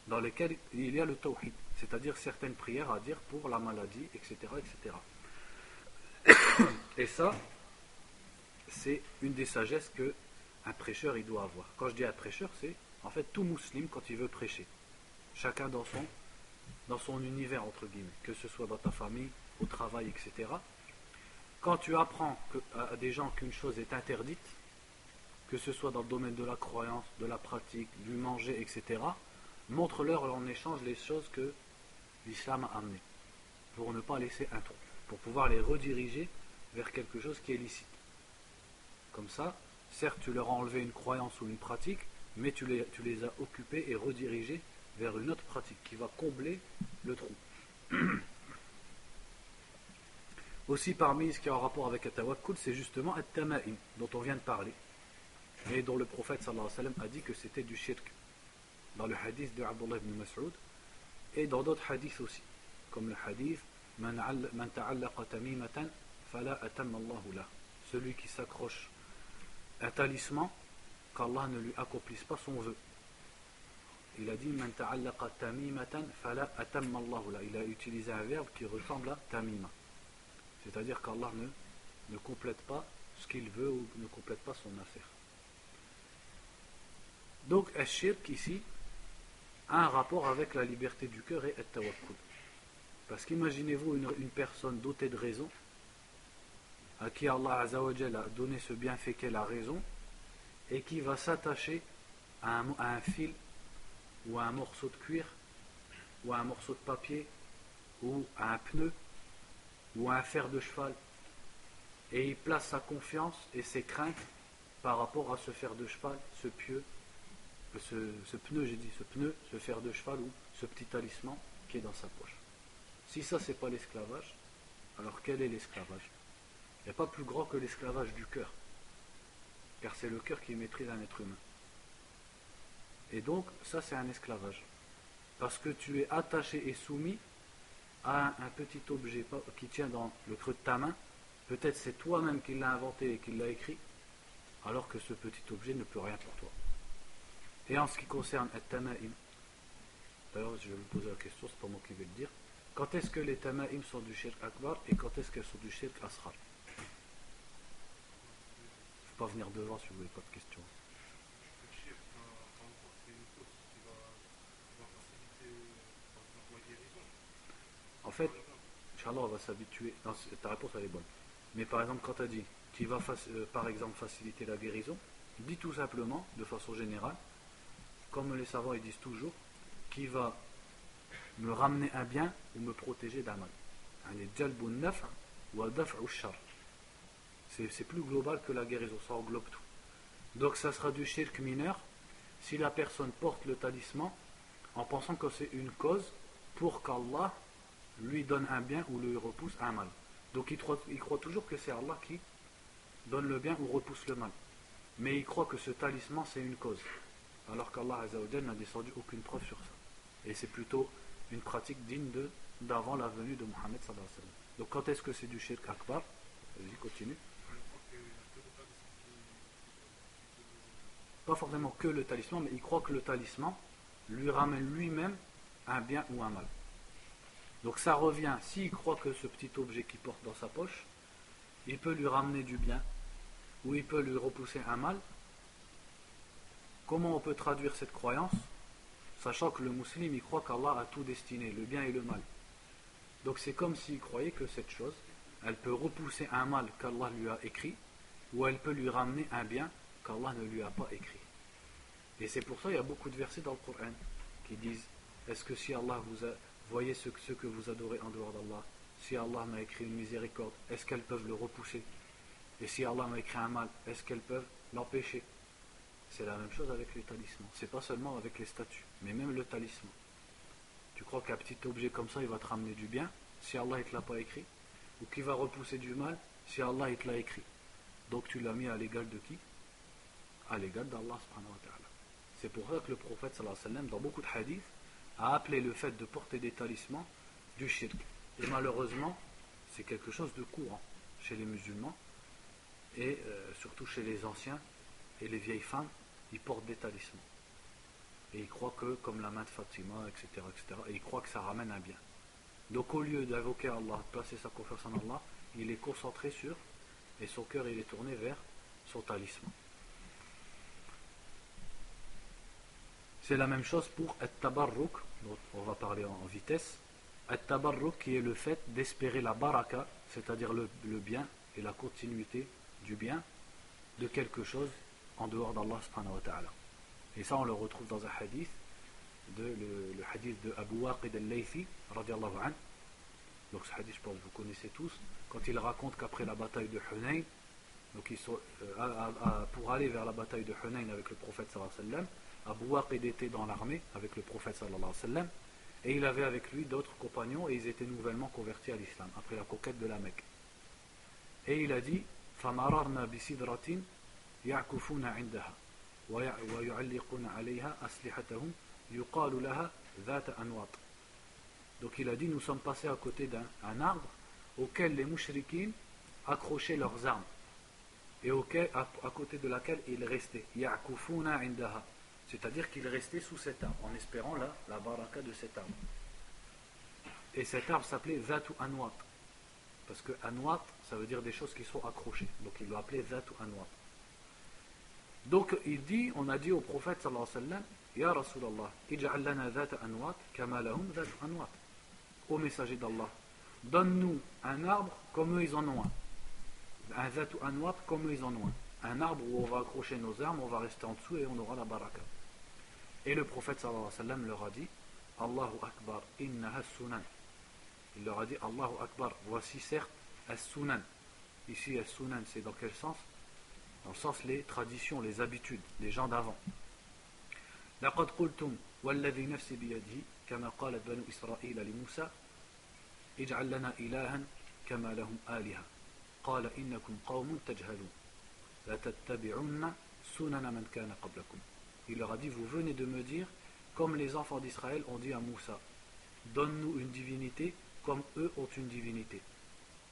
dans lesquelles il y a le tawhid, c'est-à-dire certaines prières à dire pour la maladie, etc. etc. (coughs) Et ça, c'est une des sagesses que un prêcheur il doit avoir. Quand je dis un prêcheur, c'est en fait tout musulman quand il veut prêcher. Chacun dans son, dans son univers, entre guillemets, que ce soit dans ta famille, au travail, etc. Quand tu apprends à des gens qu'une chose est interdite, que ce soit dans le domaine de la croyance, de la pratique, du manger, etc., montre-leur en échange les choses que l'islam a amenées, pour ne pas laisser un trou, pour pouvoir les rediriger vers quelque chose qui est licite. Comme ça, Certes, tu leur as enlevé une croyance ou une pratique, mais tu les, as occupés et redirigés vers une autre pratique qui va combler le trou. (clears throat) Aussi, parmi ce qui a un rapport avec Atawakkul, c'est justement At-Tama'im, dont on vient de parler, et dont le prophète alayhi wa a dit que c'était du shirk, dans le hadith de Abdullah ibn Mas'ud, et dans d'autres hadiths aussi, comme le hadith Man ta'allaqa tamimatan fala. Celui qui s'accroche un talisman qu'Allah ne lui accomplisse pas son vœu. Il a dit Il a utilisé un verbe qui ressemble à tamima. C'est-à-dire qu'Allah ne, complète pas ce qu'il veut ou ne complète pas son affaire. Donc, Ashirk ici a un rapport avec la liberté du cœur et tawakkul. Parce qu'imaginez-vous une, une personne dotée de raison à qui Allah a donné ce bienfait qu'est la raison, et qui va s'attacher à un, fil, ou à un morceau de cuir, ou à un morceau de papier, ou à un pneu ou à un fer de cheval et il place sa confiance et ses craintes par rapport à ce fer de cheval, ce pieu, ce, pneu, j'ai dit, ce pneu, ce fer de cheval ou ce petit talisman qui est dans sa poche. Si ça, c'est pas l'esclavage, alors quel est l'esclavage? Pas plus grand que l'esclavage du cœur, car c'est le cœur qui maîtrise un être humain. Et donc, ça, c'est un esclavage. Parce que tu es attaché et soumis à un, petit objet qui tient dans le creux de ta main. Peut-être c'est toi-même qui l'as inventé et qui l'a écrit, alors que ce petit objet ne peut rien pour toi. Et en ce qui concerne At-Tama'im, d'ailleurs je vais vous poser la question, c'est pas moi qui vais le dire, quand est-ce que les Tama'im sont du shirk akbar et quand est-ce qu'elles sont du shirk asrar venir devant si vous n'avez pas de questions. En fait, Inch'Allah, on va s'habituer. Ta réponse, elle est bonne. Mais par exemple, quand tu as dit, qui va euh, par exemple faciliter la guérison, dis tout simplement, de façon générale, comme les savants ils disent toujours, qui va me ramener un bien ou me protéger d'un mal. C'est plus global que la guérison, ça englobe tout. Donc ça sera du shirk mineur si la personne porte le talisman en pensant que c'est une cause pour qu'Allah lui donne un bien ou lui repousse un mal. Donc il croit, toujours que c'est Allah qui donne le bien ou repousse le mal. Mais il croit que ce talisman c'est une cause. Alors qu'Allah n'a descendu aucune preuve sur ça. Et c'est plutôt une pratique digne d'avant la venue de Mohammed Donc quand est-ce que c'est du shirk akbar? Vas-y, continue. Pas forcément que le talisman, mais il croit que le talisman lui ramène lui-même un bien ou un mal. Donc ça revient, s'il croit que ce petit objet qu'il porte dans sa poche, il peut lui ramener du bien, ou il peut lui repousser un mal. Comment on peut traduire cette croyance? Sachant que le musulman, il croit qu'Allah a tout destiné, le bien et le mal. Donc c'est comme s'il croyait que cette chose, elle peut repousser un mal qu'Allah lui a écrit, ou elle peut lui ramener un bien qu'Allah ne lui a pas écrit. Et c'est pour ça qu'il y a beaucoup de versets dans le Coran qui disent Est-ce que si Allah vous a Voyez ce, que vous adorez en dehors d'Allah. Si Allah m'a écrit une miséricorde, est-ce qu'elles peuvent le repousser? Et si Allah m'a écrit un mal, est-ce qu'elles peuvent l'empêcher? C'est la même chose avec les talismans. C'est pas seulement avec les statues, mais même le talisman. Tu crois qu'un petit objet comme ça, il va te ramener du bien si Allah ne te l'a pas écrit? Ou qu'il va repousser du mal si Allah il te l'a écrit? Donc tu l'as mis à l'égal de qui? À l'égal d'Allah C'est pour ça que le prophète sallam, dans beaucoup de hadiths, a appelé le fait de porter des talismans du shirk. Et malheureusement, c'est quelque chose de courant chez les musulmans et euh, surtout chez les anciens et les vieilles femmes, ils portent des talismans. Et ils croient que, comme la main de Fatima, etc., etc., et ils croient que ça ramène un bien. Donc au lieu d'invoquer Allah, de placer sa confiance en Allah, il est concentré sur, et son cœur il est tourné vers son talisman. C'est la même chose pour At-Tabarruk, on va parler en, vitesse. At-Tabarruk qui est le fait d'espérer la baraka, c'est-à-dire le, bien et la continuité du bien de quelque chose en dehors d'Allah subhanahu. Et ça on le retrouve dans un hadith, de, le, hadith de Abu Waqid al-Laythi, radiallahu anhu. Donc ce hadith je pense que vous connaissez tous, quand il raconte qu'après la bataille de Hunayn, donc euh, pour aller vers la bataille de Hunayn avec le prophète sallallahu alayhi wa sallam, Abu Waqid était dans l'armée avec le prophète sallallahu alayhi wa sallam et il avait avec lui d'autres compagnons et ils étaient nouvellement convertis à l'islam après la conquête de la Mecque. Et il a dit فَمَرَرْنَا بِسِدْرَةٍ يَعْكُفُونَ عِنْدَهَا وَيُعَلِّقُونَ عَلَيْهَا أَسْلِحَتَهُمْ يُقَالُ لَهَا ذَاتَ أَنْوَاطٍ Donc il a dit nous sommes passés à côté d'un arbre auquel les mouchriquines accrochaient leurs armes et auquel, à, à côté de laquelle ils restaient. يَعْكُفُونَ عِنْدَهَا c'est-à-dire qu'il restait sous cet arbre, en espérant la, la baraka de cet arbre. Et cet arbre s'appelait Zatu Anwat. Parce que Anwat, ça veut dire des choses qui sont accrochées. Donc il l'a appelé Zatu Anwat. Donc il dit, on a dit au prophète sallallahu alayhi wa sallam, Ya Rasulallah, ij'al lana Zatu Anwat kama lahum Zatu Anwat. Ô messager d'Allah, donne-nous un arbre comme eux ils en ont un. Un Zatu Anwat comme eux ils en ont un. Un arbre où on va accrocher nos armes, on va rester en dessous et on aura la baraka. Et le prophète sallallahu alayhi wa sallam leur a dit Allahu Akbar, innaha sunan. Il leur a dit Allahu Akbar, voici certes As-Sunan. Ici, As-Sunan, c'est dans quel sens Dans le sens les traditions, les habitudes des gens d'avant. لقد قلتم والذي نفسي بيده كما قالت بنو إسرائيل لموسى اجعل لنا إلها كما لهم آلهة قال إنكم قوم تجهلون لتتبعن سنن من كان قبلكم Il leur a dit, vous venez de me dire, comme les enfants d'Israël ont dit à Moussa, donne-nous une divinité comme eux ont une divinité.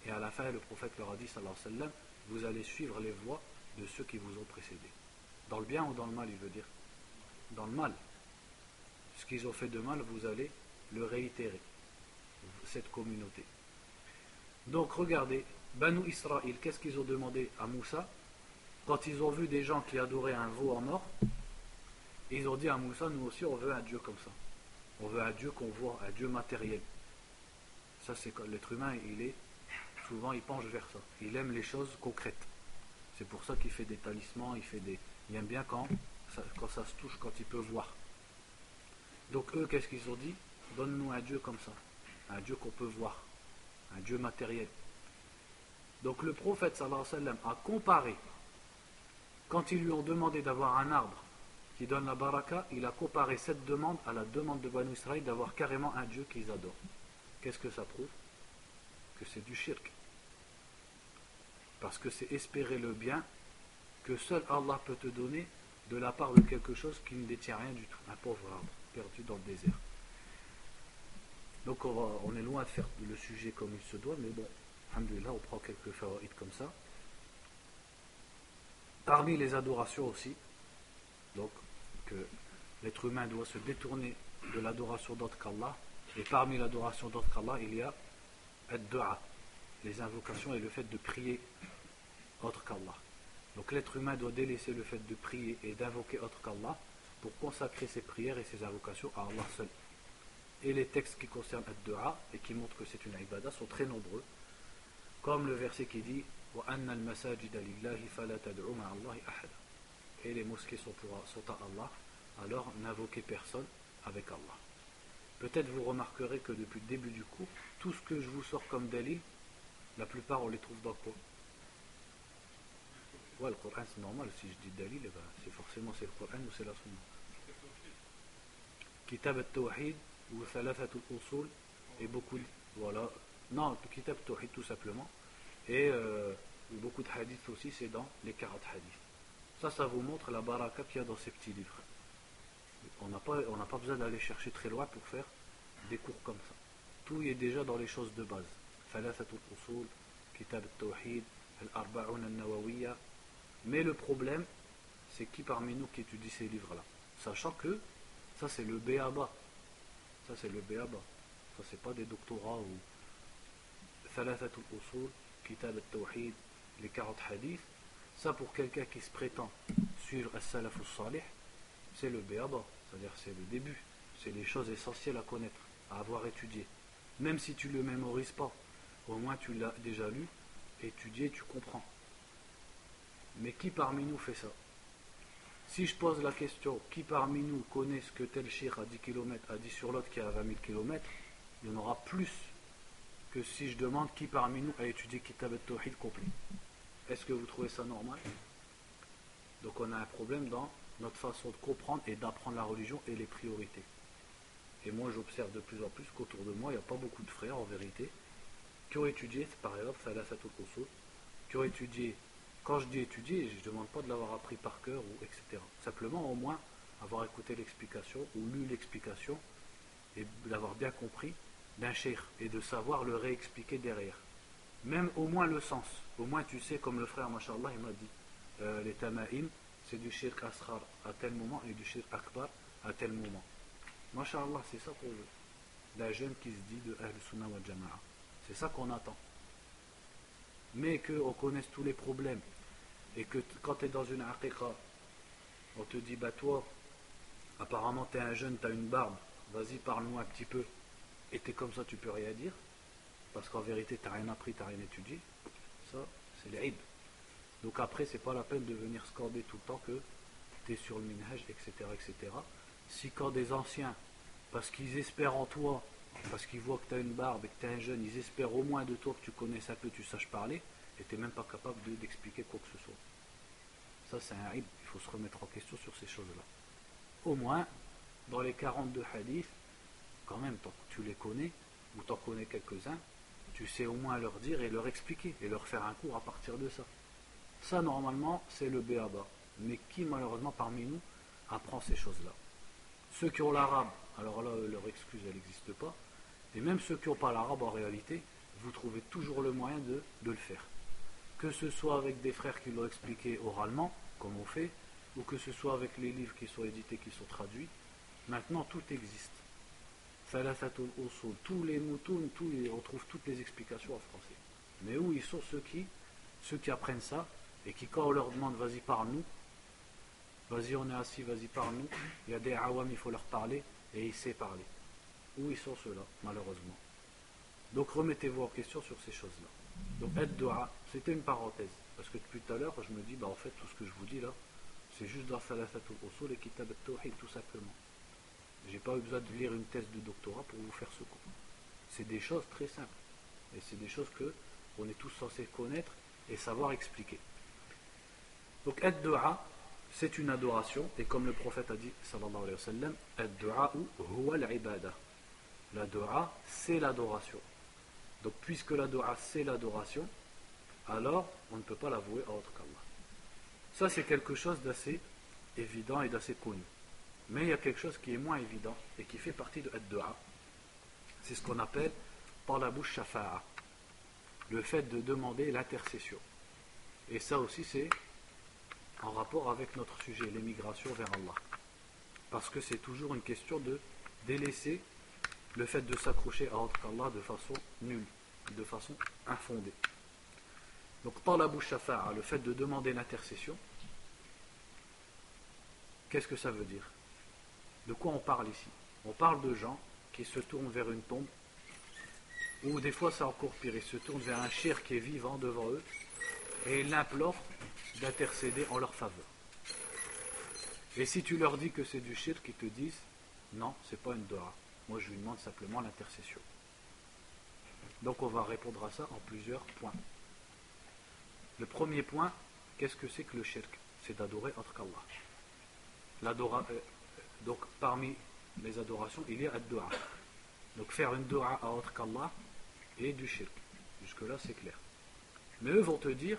Et à la fin, le prophète leur a dit, sallallahu alayhi wa sallam, vous allez suivre les voies de ceux qui vous ont précédés. Dans le bien ou dans le mal, il veut dire Dans le mal. Ce qu'ils ont fait de mal, vous allez le réitérer, cette communauté. Donc regardez, Banu Israël, qu'est-ce qu'ils ont demandé à Moussa? Quand ils ont vu des gens qui adoraient un veau en or, ils ont dit à Moussa, nous aussi on veut un Dieu comme ça. On veut un Dieu qu'on voit, un Dieu matériel. Ça c'est l'être humain, il est souvent il penche vers ça. Il aime les choses concrètes. C'est pour ça qu'il fait des talismans, il fait des. Il aime bien quand ça, quand ça se touche, quand il peut voir. Donc eux, qu'est-ce qu'ils ont dit? Donne-nous un Dieu comme ça, un Dieu qu'on peut voir, un Dieu matériel. Donc le prophète sallallahu alayhi wa sallam a comparé, quand ils lui ont demandé d'avoir un arbre qui donne la baraka, il a comparé cette demande à la demande de Banu Israël d'avoir carrément un Dieu qu'ils adorent. Qu'est-ce que ça prouve? Que c'est du shirk. Parce que c'est espérer le bien que seul Allah peut te donner de la part de quelque chose qui ne détient rien du tout. Un pauvre arbre perdu dans le désert. Donc on, est loin de faire le sujet comme il se doit, mais bon, alhamdulillah, on prend quelques favorites comme ça. Parmi les adorations aussi, donc l'être humain doit se détourner de l'adoration d'autre qu'Allah, et parmi l'adoration d'autre qu'Allah, il y a ad-du'a, les invocations et le fait de prier autre qu'Allah. Donc l'être humain doit délaisser le fait de prier et d'invoquer autre qu'Allah pour consacrer ses prières et ses invocations à Allah seul. Et les textes qui concernent ad-du'a et qui montrent que c'est une ibadah sont très nombreux, comme le verset qui dit et les mosquées sont, pour, sont à Allah, alors n'invoquez personne avec Allah. Peut-être vous remarquerez que depuis le début du cours, tout ce que je vous sors comme dalil, la plupart on les trouve dans quoi Ouais, le Coran c'est normal, si je dis dalil, eh ben, c'est forcément c'est le Coran ou c'est la Sunna. Kitab al-Tawhid ou Thalathat al-Usul et beaucoup de... Voilà. Non, Kitab al-Tawhid tout simplement. Et euh, beaucoup de hadiths aussi, c'est dans les 40 hadiths. Ça, ça vous montre la baraka qu'il y a dans ces petits livres. On n'a pas, besoin d'aller chercher très loin pour faire des cours comme ça. Tout est déjà dans les choses de base. Kitab al-Tawhid, al-Arba'un al-Nawawiyya. Mais le problème, c'est qui parmi nous qui étudie ces livres-là? Sachant que ça, c'est le béaba. Ça, c'est le béaba. Ça, c'est pas des doctorats ou. Thalathatul usul, Kitab al-Tawhid, les 40 hadiths. Ça, pour quelqu'un qui se prétend suivre As-Salaf salih c'est le béaba, c'est-à-dire c'est le début, c'est les choses essentielles à connaître, à avoir étudié. Même si tu ne le mémorises pas, au moins tu l'as déjà lu, étudié, tu comprends. Mais qui parmi nous fait ça? Si je pose la question, qui parmi nous connaît ce que tel shir à 10 km a dit sur l'autre qui est à 20 000 km, il y en aura plus que si je demande qui parmi nous a étudié Kitab al-Tawhid complet. Est-ce que vous trouvez ça normal? Donc on a un problème dans notre façon de comprendre et d'apprendre la religion et les priorités. Et moi j'observe de plus en plus qu'autour de moi, il n'y a pas beaucoup de frères en vérité qui ont étudié, par exemple, Salasatul Usul, qui ont étudié, quand je dis étudier, je ne demande pas de l'avoir appris par cœur, ou etc. Simplement au moins avoir écouté l'explication ou lu l'explication et l'avoir bien compris d'un cher et de savoir le réexpliquer derrière. Même au moins le sens. Au moins tu sais, comme le frère, machallah, il m'a dit, euh, les tama'im, c'est du shirk asrar à tel moment et du shirk akbar à tel moment. Machallah, c'est ça qu'on veut. La jeune qui se dit de Ahl Sunnah wa Jama'a. C'est ça qu'on attend. Mais qu'on connaisse tous les problèmes et que quand tu es dans une aqiqa, on te dit, bah toi, apparemment tu es un jeune, tu as une barbe, vas-y parle-nous un petit peu. Et tu es comme ça, tu peux rien dire parce qu'en vérité, tu n'as rien appris, tu n'as rien étudié. Ça, c'est l'Aïd. Donc après, c'est pas la peine de venir scorder tout le temps que tu es sur le minhaj, etc., etc. Si quand des anciens, parce qu'ils espèrent en toi, parce qu'ils voient que tu as une barbe et que tu es un jeune, ils espèrent au moins de toi que tu connais un peu, tu saches parler, et tu n'es même pas capable d'expliquer quoi que ce soit. Ça, c'est un il faut se remettre en question sur ces choses-là. Au moins, dans les 42 hadiths, quand même, tant que tu les connais, ou t'en connais quelques-uns, tu sais au moins leur dire et leur expliquer, et leur faire un cours à partir de ça. Ça, normalement, c'est le béaba. Mais qui, malheureusement, parmi nous, apprend ces choses-là? Ceux qui ont l'arabe, alors là, leur excuse, elle n'existe pas. Et même ceux qui n'ont pas l'arabe, en réalité, vous trouvez toujours le moyen de, le faire. Que ce soit avec des frères qui l'ont expliqué oralement, comme on fait, ou que ce soit avec les livres qui sont édités, qui sont traduits, maintenant tout existe. Tous les moutons, on trouve toutes les explications en français. Mais où ils sont ceux qui, ceux qui apprennent ça, et qui quand on leur demande vas-y parle-nous, vas-y on est assis, vas-y parle-nous, il y a des awam, il faut leur parler, et il sait parler. Où ils sont ceux-là, malheureusement. Donc remettez-vous en question sur ces choses-là. Donc aide dua, c'était une parenthèse. Parce que depuis tout à l'heure, je me dis, bah en fait, tout ce que je vous dis là, c'est juste dans Salafatul Usul et Kitab tout simplement. J'ai pas eu besoin de lire une thèse de doctorat pour vous faire ce cours. C'est des choses très simples. Et c'est des choses que on est tous censés connaître et savoir expliquer. Donc, ad-dua, c'est une adoration, et comme le prophète a dit, sallallahu alayhi wa sallam, ad-dua ou huwa al-ibada. La dua, c'est l'adoration. Donc, puisque la dua, c'est l'adoration, alors on ne peut pas l'avouer à autre qu'Allah. Ça, c'est quelque chose d'assez évident et d'assez connu. Mais il y a quelque chose qui est moins évident et qui fait partie de ad-dua. C'est ce qu'on appelle par la bouche shafa'a. Le fait de demander l'intercession. Et ça aussi, c'est en rapport avec notre sujet, l'émigration vers Allah. Parce que c'est toujours une question de délaisser le fait de s'accrocher à autre qu'Allah de façon nulle, de façon infondée. Donc, talabou shafa'a, le fait de demander l'intercession, qu'est-ce que ça veut dire? De quoi on parle ici? On parle de gens qui se tournent vers une tombe, ou des fois c'est encore pire, ils se tournent vers un cher qui est vivant devant eux, et ils l'implorent d'intercéder en leur faveur. Et si tu leur dis que c'est du shirk, ils te disent non, c'est pas une dora. Moi je lui demande simplement l'intercession. Donc on va répondre à ça en plusieurs points. Le premier point, qu'est-ce que c'est que le shirk? C'est d'adorer autre qu'Allah. Donc parmi les adorations, il y a ad-dua. Donc faire une dua à autre qu'Allah et du shirk. Jusque là c'est clair. Mais eux vont te dire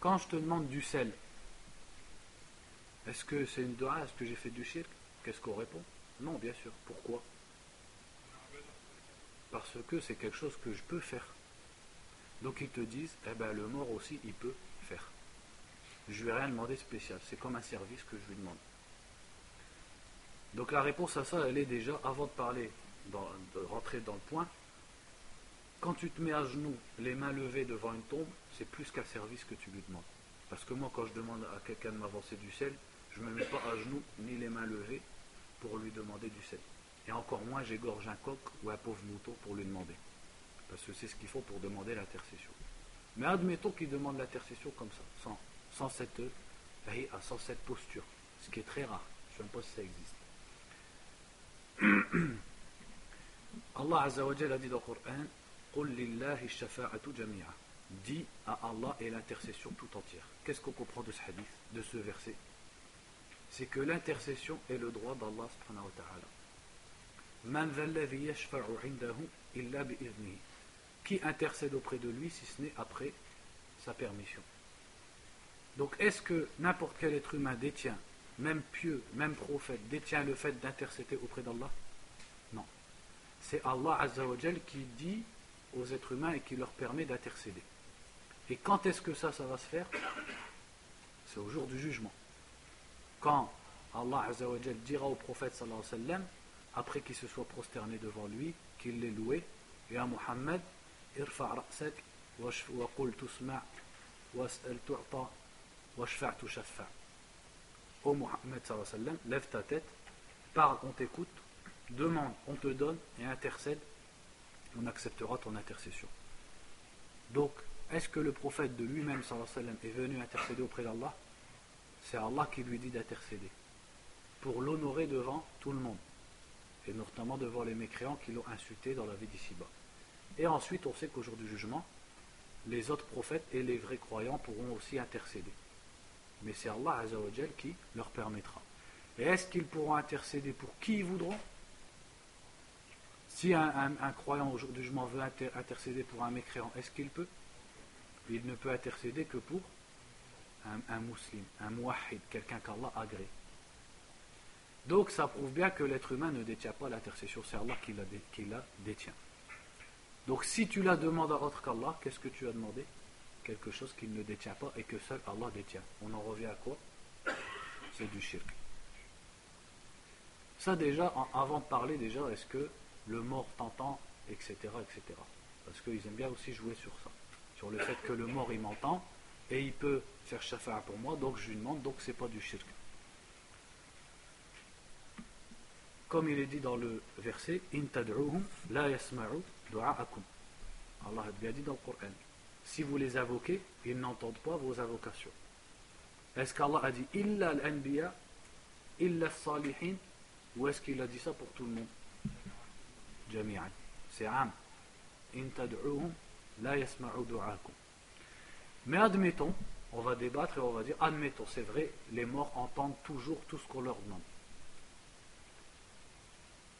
quand je te demande du sel, est-ce que c'est une dua? Est-ce que j'ai fait du shirk? Qu'est-ce qu'on répond? Non, bien sûr. Pourquoi? Parce que c'est quelque chose que je peux faire. Donc ils te disent, eh ben le mort aussi, il peut faire. Je lui ai rien demandé spécial. C'est comme un service que je lui demande. Donc la réponse à ça, elle est déjà, avant de parler, de rentrer dans le point, quand tu te mets à genoux, les mains levées devant une tombe, c'est plus qu'un service que tu lui demandes. Parce que moi, quand je demande à quelqu'un de m'avancer du sel, je ne me mets pas à genoux ni les mains levées pour lui demander du sel. Et encore moins, j'égorge un coq ou un pauvre mouton pour lui demander. Parce que c'est ce qu'il faut pour demander l'intercession. Mais admettons qu'il demande l'intercession comme ça, sans, cette, sans cette posture, ce qui est très rare. Je ne sais pas si ça existe. (coughs) Allah Azza wa a dit dans le Coran Dis à Allah et l'intercession tout entière. Qu'est-ce qu'on comprend de ce hadith, de ce verset? C'est que l'intercession est le droit d'Allah subhanahu wa ta'ala. Qui intercède auprès de lui si ce n'est après sa permission Donc est-ce que n'importe quel être humain détient, même pieux, même prophète, détient le fait d'intercéder auprès d'Allah Non. C'est Allah Azzawajal qui dit aux êtres humains et qui leur permet d'intercéder. Et quand est-ce que ça, ça va se faire C'est au jour du jugement. Quand Allah Azzawajal dira au prophète sallallahu alayhi wa sallam, après qu'il se soit prosterné devant lui, qu'il l'ait loué, et à Muhammad, irfa' ra'sak wa qul tusma' was'al tu'ta. Ô wa sallam, lève ta tête, parle, on t'écoute, demande, on te donne et intercède on acceptera ton intercession. Donc, est-ce que le prophète de lui-même est venu intercéder auprès d'Allah? C'est Allah qui lui dit d'intercéder pour l'honorer devant tout le monde. et notamment devant les mécréants qui l'ont insulté dans la vie d'ici-bas. Et ensuite, on sait qu'au jour du jugement, les autres prophètes et les vrais croyants pourront aussi intercéder. Mais c'est Allah Azzawajal qui leur permettra. Et est-ce qu'ils pourront intercéder pour qui ils voudront? Si un, croyant au jour du intercéder pour un mécréant, est-ce qu'il peut? Il ne peut intercéder que pour un, musulman, un muahid, quelqu'un qu'Allah agrée. Donc ça prouve bien que l'être humain ne détient pas l'intercession, c'est Allah qui la, qui la détient. Donc si tu la demandes à autre qu'Allah, qu'est-ce que tu as demandé? Quelque chose qu'il ne détient pas et que seul Allah détient. On en revient à quoi? C'est du shirk. Ça déjà, avant de parler déjà, est-ce que le mort t'entend, etc., etc. Parce qu'ils aiment bien aussi jouer sur ça. Sur le fait que le mort il m'entend et il peut faire shafa'a pour moi, donc je lui demande, donc c'est pas du shirk. Comme il est dit dans le verset, In la yasma'u du'a'akum. Allah a dit dans le Coran. Si vous les invoquez, ils n'entendent pas vos invocations. Est-ce qu'Allah a dit Illa al-anbiya, illa salihin ou est-ce qu'il a dit ça pour tout le monde? Jami'an. C'est am. In la yasma'u du'a'akum. Mais admettons, on va débattre et on va dire admettons, c'est vrai, les morts entendent toujours tout ce qu'on leur demande.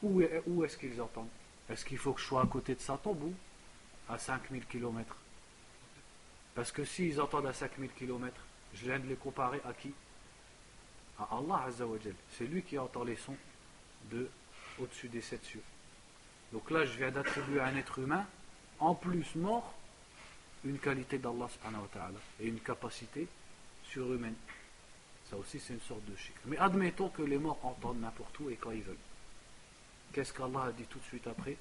Où, où est-ce qu'ils entendent? Est-ce qu'il faut que je sois à côté de sa tombe ou à 5000 km Parce que s'ils entendent à 5000 km, je viens de les comparer à qui? À Allah Azzawajal. C'est lui qui entend les sons de au-dessus des sept cieux. Donc là, je viens d'attribuer à un être humain, en plus mort, une qualité d'Allah et une capacité surhumaine. Ça aussi, c'est une sorte de chic. Mais admettons que les morts entendent n'importe où et quand ils veulent. Qu'est-ce qu'Allah a dit tout de suite après?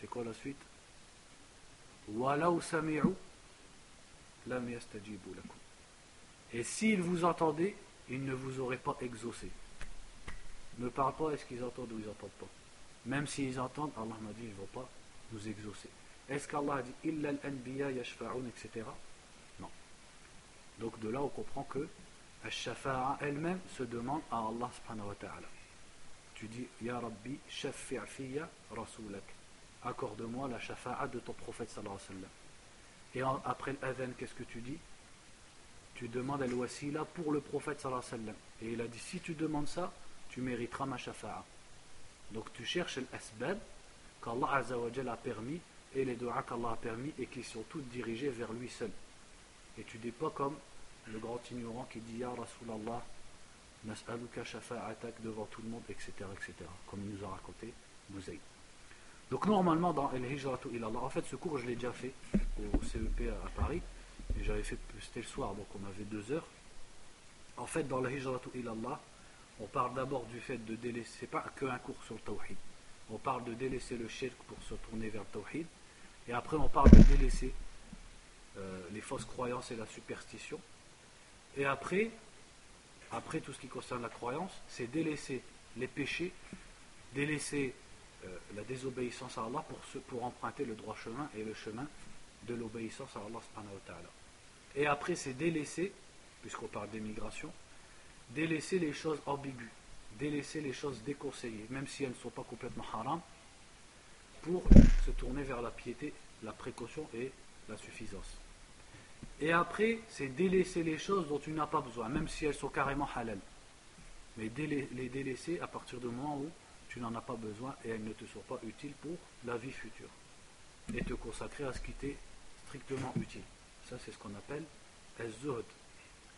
C'est quoi la suite? Et s'ils vous entendaient, ils ne vous auraient pas exaucé. Ne parle pas, est-ce qu'ils entendent ou ils n'entendent pas? Même s'ils entendent, Allah m'a dit, ils ne vont pas nous exaucer. Est-ce qu'Allah a dit Illa al-anbiya yashfa'un, etc. Non. Donc de là, on comprend que Al-Shafa'a elle-même se demande à Allah subhanahu wa ta'ala. Tu dis, Ya Rabbi, shafi' fiyya rasoulak. Accorde-moi la shafa'a de ton prophète sallallahu alayhi wa. Et après l'adhan, qu'est-ce que tu dis? Tu demandes al-wasila pour le prophète sallallahu alayhi wa. Et il a dit, si tu demandes ça, tu mériteras ma shafa'a. Donc tu cherches l'asbab qu'Allah a permis et les doigts qu'Allah a permis et qui sont toutes dirigées vers lui seul. Et tu dis pas comme le grand ignorant qui dit Ya Rasulallah, nas'aluka shafa'atak devant tout le monde, etc., etc., comme il nous a raconté Bouzaï. Donc normalement dans El Hijratu ilallah, en fait ce cours je l'ai déjà fait au CEP à Paris, et j'avais fait, c'était le soir, donc on avait deux heures. En fait dans El Hijratu ilallah, on parle d'abord du fait de délaisser, c'est pas qu'un cours sur le tawhid, on parle de délaisser le shirk pour se tourner vers le tawhid, et après on parle de délaisser euh, les fausses croyances et la superstition, et après, après tout ce qui concerne la croyance, c'est délaisser les péchés, délaisser euh, la désobéissance à Allah pour, pour emprunter le droit chemin et le chemin de l'obéissance à Allah. Et après, c'est délaisser, puisqu'on parle d'émigration, délaisser les choses ambiguës, délaisser les choses déconseillées, même si elles ne sont pas complètement haram, pour se tourner vers la piété, la précaution et la suffisance. Et après, c'est délaisser les choses dont tu n'as pas besoin, même si elles sont carrément halal. Mais les délaisser à partir du moment où tu n'en as pas besoin et elles ne te sont pas utiles pour la vie future. Et te consacrer à ce qui t'est strictement utile. Ça, c'est ce qu'on appelle az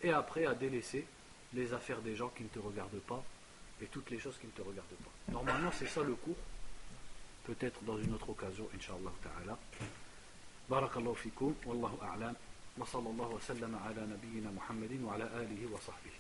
Et après, à délaisser les affaires des gens qui ne te regardent pas et toutes les choses qui ne te regardent pas. Normalement, c'est ça le cours. Peut-être dans une autre occasion, Inch'Allah ta'ala. Barakallahu fikum, wallahu a'lam. وصلى الله وسلم على نبينا محمد وعلى آله وصحبه